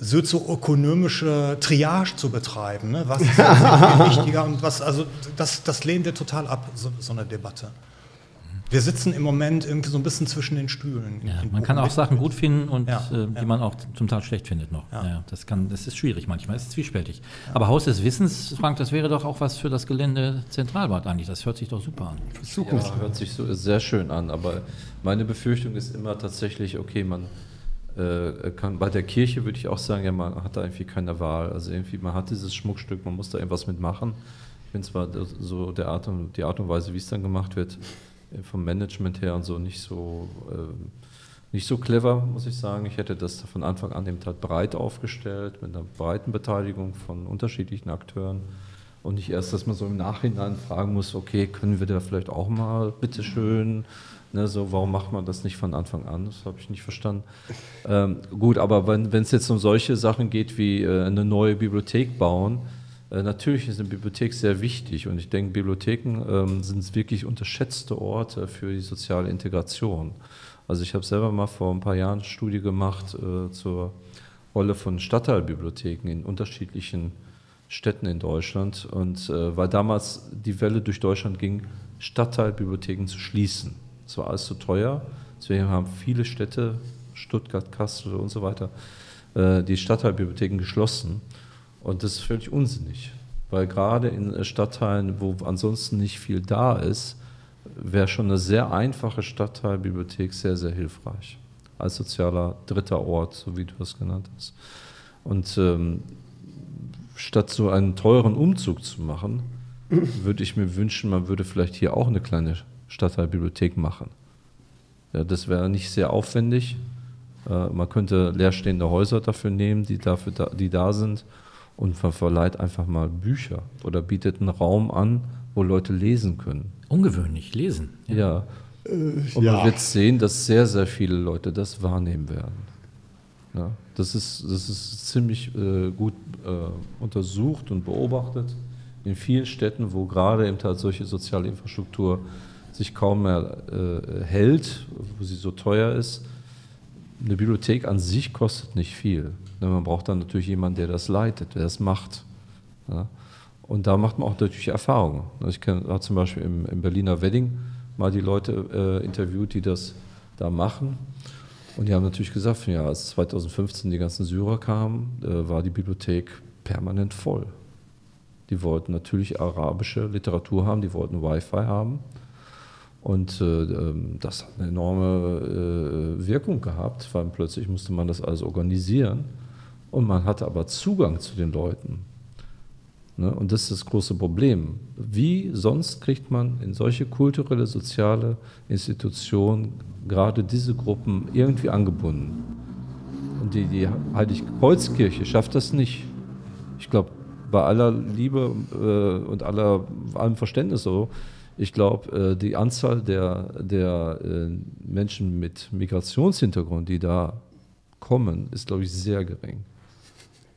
sozioökonomische Triage zu betreiben. Ne? Was ist *laughs* wichtiger und was, also das, das lehnen wir total ab, so, so eine Debatte. Wir sitzen im Moment irgendwie so ein bisschen zwischen den Stühlen. Ja, man kann auch Sachen gut finden und ja, äh, die ja. man auch zum Teil schlecht findet noch. Ja. das, kann, das ist schwierig manchmal, es ist zwiespältig. Aber Haus des Wissens, Frank, das wäre doch auch was für das Gelände Zentralbad eigentlich. Das hört sich doch super an. Zukunft. Ja, hört sich so sehr schön an, aber meine Befürchtung ist immer tatsächlich, okay, man äh, kann, bei der Kirche würde ich auch sagen, ja, man hat da irgendwie keine Wahl. Also irgendwie, man hat dieses Schmuckstück, man muss da irgendwas mitmachen. Ich finde zwar so der Art und, die Art und Weise, wie es dann gemacht wird, vom Management her und so nicht so, äh, nicht so clever, muss ich sagen. Ich hätte das von Anfang an eben halt breit aufgestellt, mit einer breiten Beteiligung von unterschiedlichen Akteuren. Und nicht erst, dass man so im Nachhinein fragen muss, okay, können wir da vielleicht auch mal, bitteschön, ne, so, warum macht man das nicht von Anfang an? Das habe ich nicht verstanden. Ähm, gut, aber wenn es jetzt um solche Sachen geht wie äh, eine neue Bibliothek bauen, äh, natürlich ist eine Bibliothek sehr wichtig und ich denke, Bibliotheken ähm, sind wirklich unterschätzte Orte für die soziale Integration. Also ich habe selber mal vor ein paar Jahren eine Studie gemacht äh, zur Rolle von Stadtteilbibliotheken in unterschiedlichen Städten in Deutschland und äh, weil damals die Welle durch Deutschland ging, Stadtteilbibliotheken zu schließen. Es war alles zu teuer, deswegen haben viele Städte, Stuttgart, Kassel und so weiter, äh, die Stadtteilbibliotheken geschlossen. Und das ist völlig unsinnig, weil gerade in Stadtteilen, wo ansonsten nicht viel da ist, wäre schon eine sehr einfache Stadtteilbibliothek sehr, sehr hilfreich. Als sozialer dritter Ort, so wie du es genannt hast. Und ähm, statt so einen teuren Umzug zu machen, würde ich mir wünschen, man würde vielleicht hier auch eine kleine Stadtteilbibliothek machen. Ja, das wäre nicht sehr aufwendig. Äh, man könnte leerstehende Häuser dafür nehmen, die, dafür da, die da sind, und man verleiht einfach mal Bücher oder bietet einen Raum an, wo Leute lesen können. Ungewöhnlich, lesen. Ja. ja. Und ja. man wird sehen, dass sehr, sehr viele Leute das wahrnehmen werden. Ja, das, ist, das ist ziemlich äh, gut äh, untersucht und beobachtet in vielen Städten, wo gerade eben halt solche soziale Infrastruktur sich kaum mehr äh, hält, wo sie so teuer ist. Eine Bibliothek an sich kostet nicht viel. Man braucht dann natürlich jemanden, der das leitet, der das macht. Ja. Und da macht man auch natürlich Erfahrungen. Also ich habe zum Beispiel im, im, Berliner Wedding mal die Leute äh, interviewt, die das da machen. Und die haben natürlich gesagt, ja, als 2015 die ganzen Syrer kamen, äh, war die Bibliothek permanent voll. Die wollten natürlich arabische Literatur haben, die wollten Wi-Fi haben. Und äh, ähm, das hat eine enorme äh, Wirkung gehabt, weil plötzlich musste man das alles organisieren. Und man hatte aber Zugang zu den Leuten. Ne? Und das ist das große Problem. Wie sonst kriegt man in solche kulturelle, soziale Institutionen gerade diese Gruppen irgendwie angebunden? Und die, die Heiligkreuzkirche schafft das nicht. Ich glaube, bei aller Liebe äh, und aller, allem Verständnis so, ich glaube, äh, die Anzahl der, der äh, Menschen mit Migrationshintergrund, die da kommen, ist, glaube ich, sehr gering.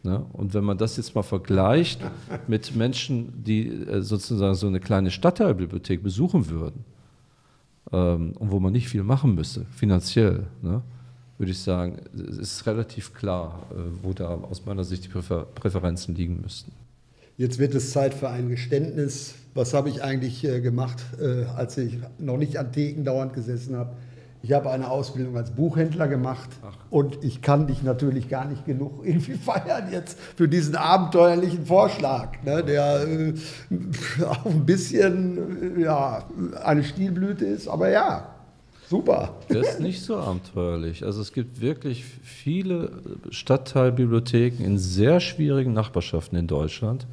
Ne? Und wenn man das jetzt mal vergleicht mit Menschen, die äh, sozusagen so eine kleine Stadtteilbibliothek besuchen würden ähm, und wo man nicht viel machen müsste, finanziell, ne? würde ich sagen, es ist relativ klar, äh, wo da aus meiner Sicht die Präfer Präferenzen liegen müssten. Jetzt wird es Zeit für ein Geständnis. Was habe ich eigentlich äh, gemacht, äh, als ich noch nicht an Theken dauernd gesessen habe? Ich habe eine Ausbildung als Buchhändler gemacht Ach. und ich kann dich natürlich gar nicht genug *laughs* irgendwie feiern jetzt für diesen abenteuerlichen Vorschlag, ne, der äh, auch ein bisschen äh, ja, eine Stilblüte ist, aber ja, super. Das ist nicht so abenteuerlich. Also es gibt wirklich viele Stadtteilbibliotheken in sehr schwierigen Nachbarschaften in Deutschland,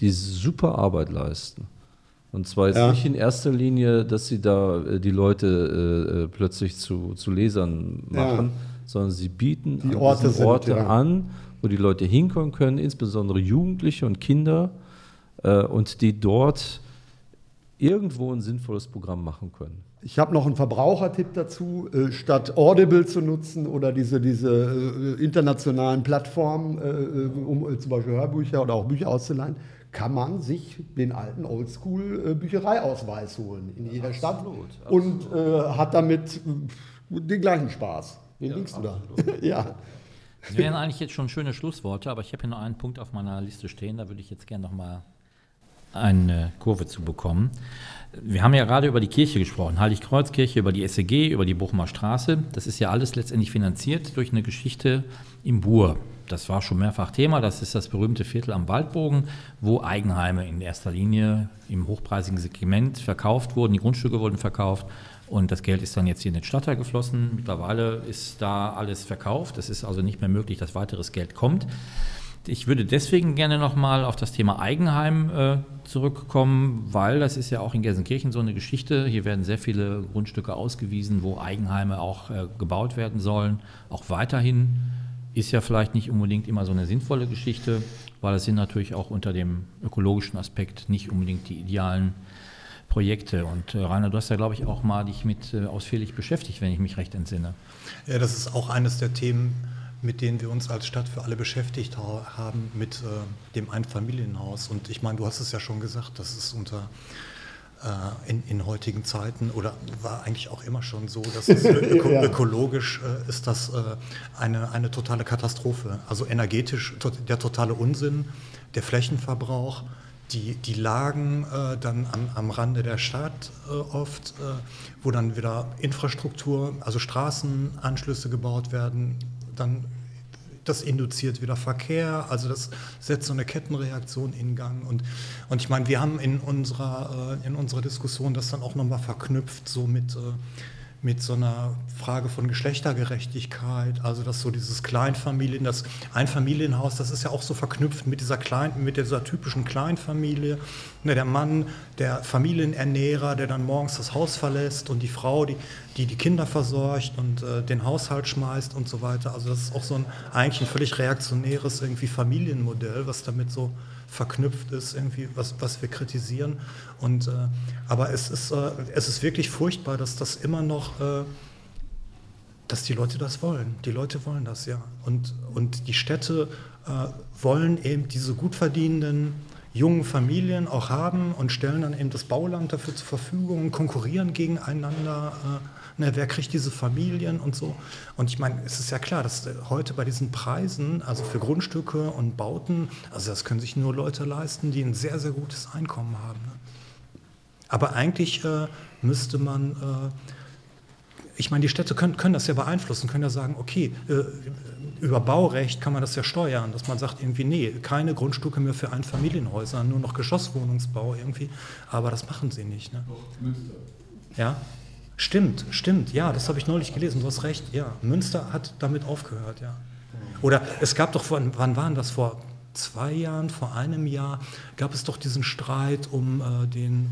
die super Arbeit leisten. Und zwar jetzt ja. nicht in erster Linie, dass sie da äh, die Leute äh, äh, plötzlich zu, zu Lesern machen, ja. sondern sie bieten die Orte, sind, Orte ja. an, wo die Leute hinkommen können, insbesondere Jugendliche und Kinder, äh, und die dort irgendwo ein sinnvolles Programm machen können. Ich habe noch einen Verbrauchertipp dazu, äh, statt Audible zu nutzen oder diese, diese äh, internationalen Plattformen, um zum Beispiel Hörbücher oder auch Bücher auszuleihen kann man sich den alten Oldschool-Büchereiausweis holen in jeder Stadt absolut, absolut. und äh, hat damit äh, den gleichen Spaß. Wen ja, liegst du da? *laughs* ja. Das wären eigentlich jetzt schon schöne Schlussworte, aber ich habe hier noch einen Punkt auf meiner Liste stehen, da würde ich jetzt gerne noch mal eine Kurve zu bekommen. Wir haben ja gerade über die Kirche gesprochen, Heiligkreuzkirche, über die SEG, über die Bochumer Straße. Das ist ja alles letztendlich finanziert durch eine Geschichte im Bur das war schon mehrfach Thema, das ist das berühmte Viertel am Waldbogen, wo Eigenheime in erster Linie im hochpreisigen Segment verkauft wurden, die Grundstücke wurden verkauft und das Geld ist dann jetzt hier in den Stadtteil geflossen. Mittlerweile ist da alles verkauft, es ist also nicht mehr möglich, dass weiteres Geld kommt. Ich würde deswegen gerne nochmal auf das Thema Eigenheim äh, zurückkommen, weil das ist ja auch in Gelsenkirchen so eine Geschichte. Hier werden sehr viele Grundstücke ausgewiesen, wo Eigenheime auch äh, gebaut werden sollen, auch weiterhin ist ja vielleicht nicht unbedingt immer so eine sinnvolle Geschichte, weil es sind natürlich auch unter dem ökologischen Aspekt nicht unbedingt die idealen Projekte. Und äh, Rainer, du hast ja, glaube ich, auch mal dich mit äh, ausführlich beschäftigt, wenn ich mich recht entsinne. Ja, das ist auch eines der Themen, mit denen wir uns als Stadt für alle beschäftigt haben, mit äh, dem Einfamilienhaus. Und ich meine, du hast es ja schon gesagt, das ist unter äh, in, in, heutigen Zeiten oder war eigentlich auch immer schon so, dass es *laughs* öko ja. ökologisch äh, ist das äh, eine, eine totale Katastrophe. Also energetisch to der totale Unsinn, der Flächenverbrauch, die, die Lagen äh, dann am, am Rande der Stadt äh, oft, äh, wo dann wieder Infrastruktur, also Straßenanschlüsse gebaut werden, dann das induziert wieder Verkehr, also das setzt so eine Kettenreaktion in Gang. Und, und ich meine, wir haben in unserer, äh, in unserer Diskussion das dann auch nochmal verknüpft, so mit, äh, mit so einer Frage von Geschlechtergerechtigkeit, also dass so dieses Kleinfamilien, das Einfamilienhaus, das ist ja auch so verknüpft mit dieser kleinen, mit dieser typischen Kleinfamilie. Ne, der Mann, der Familienernährer, der dann morgens das Haus verlässt und die Frau, die die, die Kinder versorgt und äh, den Haushalt schmeißt und so weiter. Also das ist auch so ein eigentlich ein völlig reaktionäres irgendwie Familienmodell, was damit so verknüpft ist, irgendwie, was, was wir kritisieren. Und, äh, aber es ist, äh, es ist wirklich furchtbar, dass das immer noch, äh, dass die Leute das wollen. Die Leute wollen das, ja. Und, und die Städte äh, wollen eben diese gut verdienenden jungen Familien auch haben und stellen dann eben das Bauland dafür zur Verfügung konkurrieren gegeneinander. Äh, ne, wer kriegt diese Familien und so? Und ich meine, es ist ja klar, dass heute bei diesen Preisen, also für Grundstücke und Bauten, also das können sich nur Leute leisten, die ein sehr, sehr gutes Einkommen haben. Ne? Aber eigentlich äh, müsste man äh, ich meine, die Städte können, können, das ja beeinflussen, können ja sagen, okay, äh, über Baurecht kann man das ja steuern, dass man sagt irgendwie, nee, keine Grundstücke mehr für Einfamilienhäuser, nur noch Geschosswohnungsbau irgendwie. Aber das machen sie nicht. Ne? Doch, Münster. Ja, stimmt, stimmt. Ja, das habe ich neulich gelesen. Du hast recht. Ja, Münster hat damit aufgehört. Ja. Oder es gab doch, vor, wann waren das vor zwei Jahren, vor einem Jahr, gab es doch diesen Streit um äh, den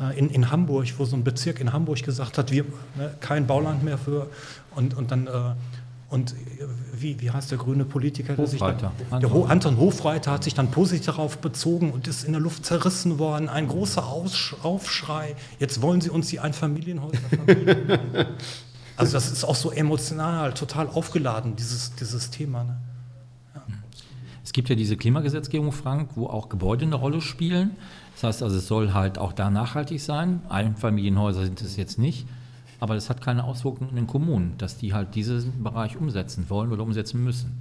äh, in, in Hamburg, wo so ein Bezirk in Hamburg gesagt hat, wir ne, kein Bauland mehr für und, und dann äh, und wie, wie heißt der grüne Politiker? Der Hofreiter. Dann, der Ho Anton Hofreiter hat sich dann positiv darauf bezogen und ist in der Luft zerrissen worden. Ein großer Aus Aufschrei. Jetzt wollen sie uns die Einfamilienhäuser *laughs* also das ist auch so emotional, total aufgeladen, dieses, dieses Thema. Ne? Ja. Es gibt ja diese Klimagesetzgebung, Frank, wo auch Gebäude eine Rolle spielen. Das heißt also, es soll halt auch da nachhaltig sein. Einfamilienhäuser sind es jetzt nicht. Aber das hat keine Auswirkungen in den Kommunen, dass die halt diesen Bereich umsetzen wollen oder umsetzen müssen.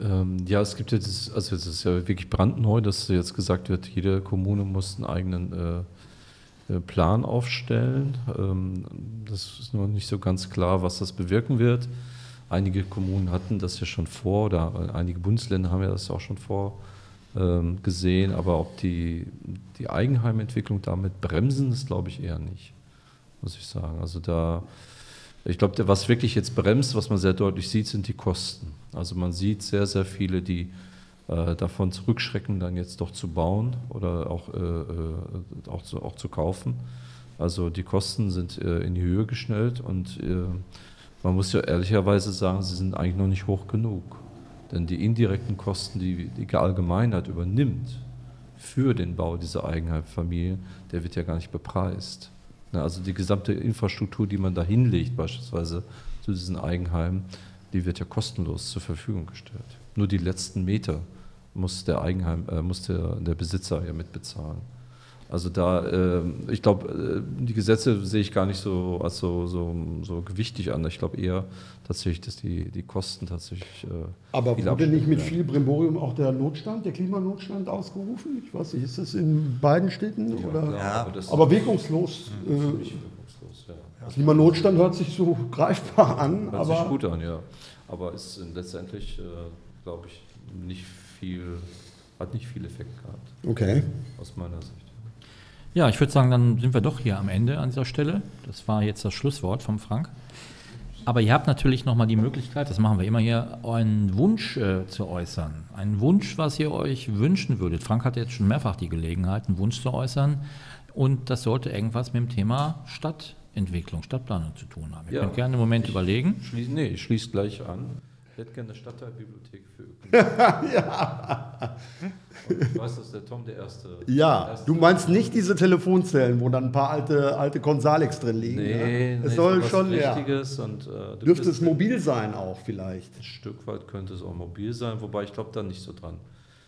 Ähm, ja, es gibt jetzt, also es ist ja wirklich brandneu, dass jetzt gesagt wird, jede Kommune muss einen eigenen äh, äh, Plan aufstellen. Ähm, das ist noch nicht so ganz klar, was das bewirken wird. Einige Kommunen hatten das ja schon vor, oder einige Bundesländer haben ja das auch schon vor ähm, gesehen, aber ob die, die Eigenheimentwicklung damit bremsen, das glaube ich eher nicht muss ich sagen. Also da, ich glaube, was wirklich jetzt bremst, was man sehr deutlich sieht, sind die Kosten. Also man sieht sehr, sehr viele, die äh, davon zurückschrecken, dann jetzt doch zu bauen oder auch, äh, äh, auch, zu, auch zu kaufen. Also die Kosten sind äh, in die Höhe geschnellt und äh, man muss ja ehrlicherweise sagen, sie sind eigentlich noch nicht hoch genug. Denn die indirekten Kosten, die die Allgemeinheit übernimmt für den Bau dieser Eigenheimfamilien, der wird ja gar nicht bepreist. Ne, also die gesamte Infrastruktur, die man da hinlegt, beispielsweise zu diesen Eigenheimen, die wird ja kostenlos zur Verfügung gestellt. Nur die letzten Meter muss der Eigenheim, äh, muss der, der Besitzer ja mitbezahlen. Also da, äh, ich glaube, die Gesetze sehe ich gar nicht so als so, so, so gewichtig an. Ich glaube eher tatsächlich, dass die, die Kosten tatsächlich. Äh, Aber wurde nicht mit viel Brimborium auch der Notstand, der Klimanotstand ausgerufen? Ich weiß nicht, ist das in beiden Städten? Ja, oder? Ja. Aber, aber wirkungslos. Ja, äh, wirkungslos ja. Klimanotstand hört sich so *laughs* greifbar an. Hört aber sich gut an, ja. Aber ist letztendlich, äh, glaube ich, nicht viel, hat nicht viel Effekt gehabt. Okay. Aus meiner Sicht. Ja, ich würde sagen, dann sind wir doch hier am Ende an dieser Stelle. Das war jetzt das Schlusswort vom Frank. Aber ihr habt natürlich nochmal die Möglichkeit, das machen wir immer hier, einen Wunsch äh, zu äußern. Einen Wunsch, was ihr euch wünschen würdet. Frank hat jetzt schon mehrfach die Gelegenheit, einen Wunsch zu äußern. Und das sollte irgendwas mit dem Thema Stadtentwicklung, Stadtplanung zu tun haben. Ihr ja, könnt gerne einen Moment überlegen. Schließ, nee, ich schließe gleich an. Ich hätte gerne eine Stadtteilbibliothek für *laughs* ja. Und ich weiß, dass der Tom der erste. Ja, der erste du meinst nicht diese Telefonzellen, wo dann ein paar alte, alte Consalex drin liegen. Nee, ja? es nee, soll schon Richtiges ja. und äh, dürfte es mobil sein auch vielleicht. Ein Stück weit könnte es auch mobil sein, wobei ich glaube da nicht so dran.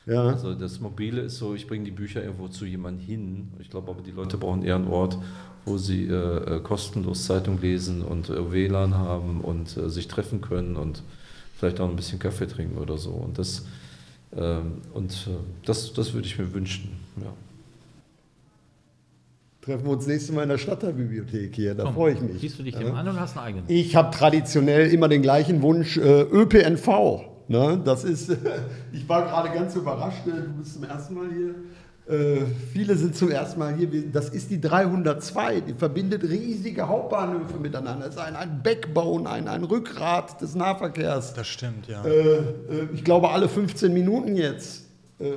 Ja. Also das Mobile ist so, ich bringe die Bücher irgendwo zu jemandem hin. Ich glaube aber die Leute brauchen eher einen Ort, wo sie äh, äh kostenlos Zeitung lesen und äh, WLAN haben und äh, sich treffen können und vielleicht auch ein bisschen Kaffee trinken oder so. Und das, ähm, und, äh, das, das würde ich mir wünschen. Ja. treffen wir uns nächstes Mal in der Stadtteilbibliothek hier. Da freue ich mich. Siehst du dich dem an und hast einen eigenen? Ich habe traditionell immer den gleichen Wunsch, äh, ÖPNV. Ne? Das ist, *laughs* ich war gerade ganz überrascht, äh, du bist zum ersten Mal hier. Äh, viele sind zum ersten Mal hier. Das ist die 302, die verbindet riesige Hauptbahnhöfe miteinander. Das ist ein, ein Backbone, ein, ein Rückgrat des Nahverkehrs. Das stimmt, ja. Äh, äh, ich glaube alle 15 Minuten jetzt. Äh,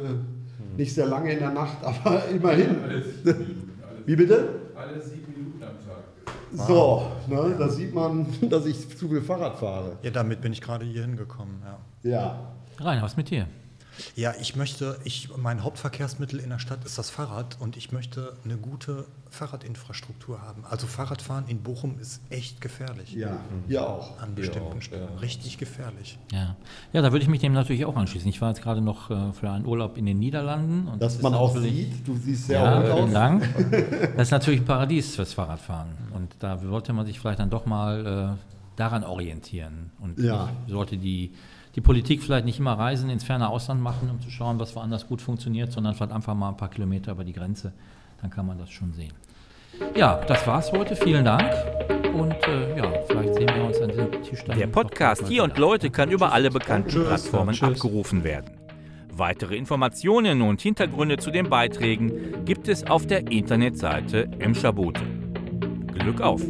nicht sehr lange in der Nacht, *laughs* aber immerhin. Alle sieben Minuten. Alle, Wie bitte? alle sieben Minuten am Tag. So, ne, da sieht man, *laughs* dass ich zu viel Fahrrad fahre. Ja, damit bin ich gerade hier hingekommen, ja. Ja. Rein, was mit dir? Ja, ich möchte, ich, mein Hauptverkehrsmittel in der Stadt ist das Fahrrad und ich möchte eine gute Fahrradinfrastruktur haben. Also Fahrradfahren in Bochum ist echt gefährlich. Ja, hier auch. An bestimmten Stellen. Richtig gefährlich. Ja. ja, da würde ich mich dem natürlich auch anschließen. Ich war jetzt gerade noch äh, für einen Urlaub in den Niederlanden. Und Dass das man auch sieht, du siehst sehr Ja, vielen aus. Dank. *laughs* Das ist natürlich ein Paradies fürs Fahrradfahren. Und da sollte man sich vielleicht dann doch mal äh, daran orientieren. Und Ja. sollte die, die Politik vielleicht nicht immer Reisen ins ferne Ausland machen, um zu schauen, was woanders gut funktioniert, sondern vielleicht einfach mal ein paar Kilometer über die Grenze. Dann kann man das schon sehen. Ja, das war's heute. Vielen Dank. Und äh, ja, vielleicht sehen wir uns an diesem Tisch dann. Der Podcast Hier und. Leute kann über alle bekannten Tschüss. Plattformen Tschüss. abgerufen werden. Weitere Informationen und Hintergründe zu den Beiträgen gibt es auf der Internetseite Emscher Bote. Glück auf!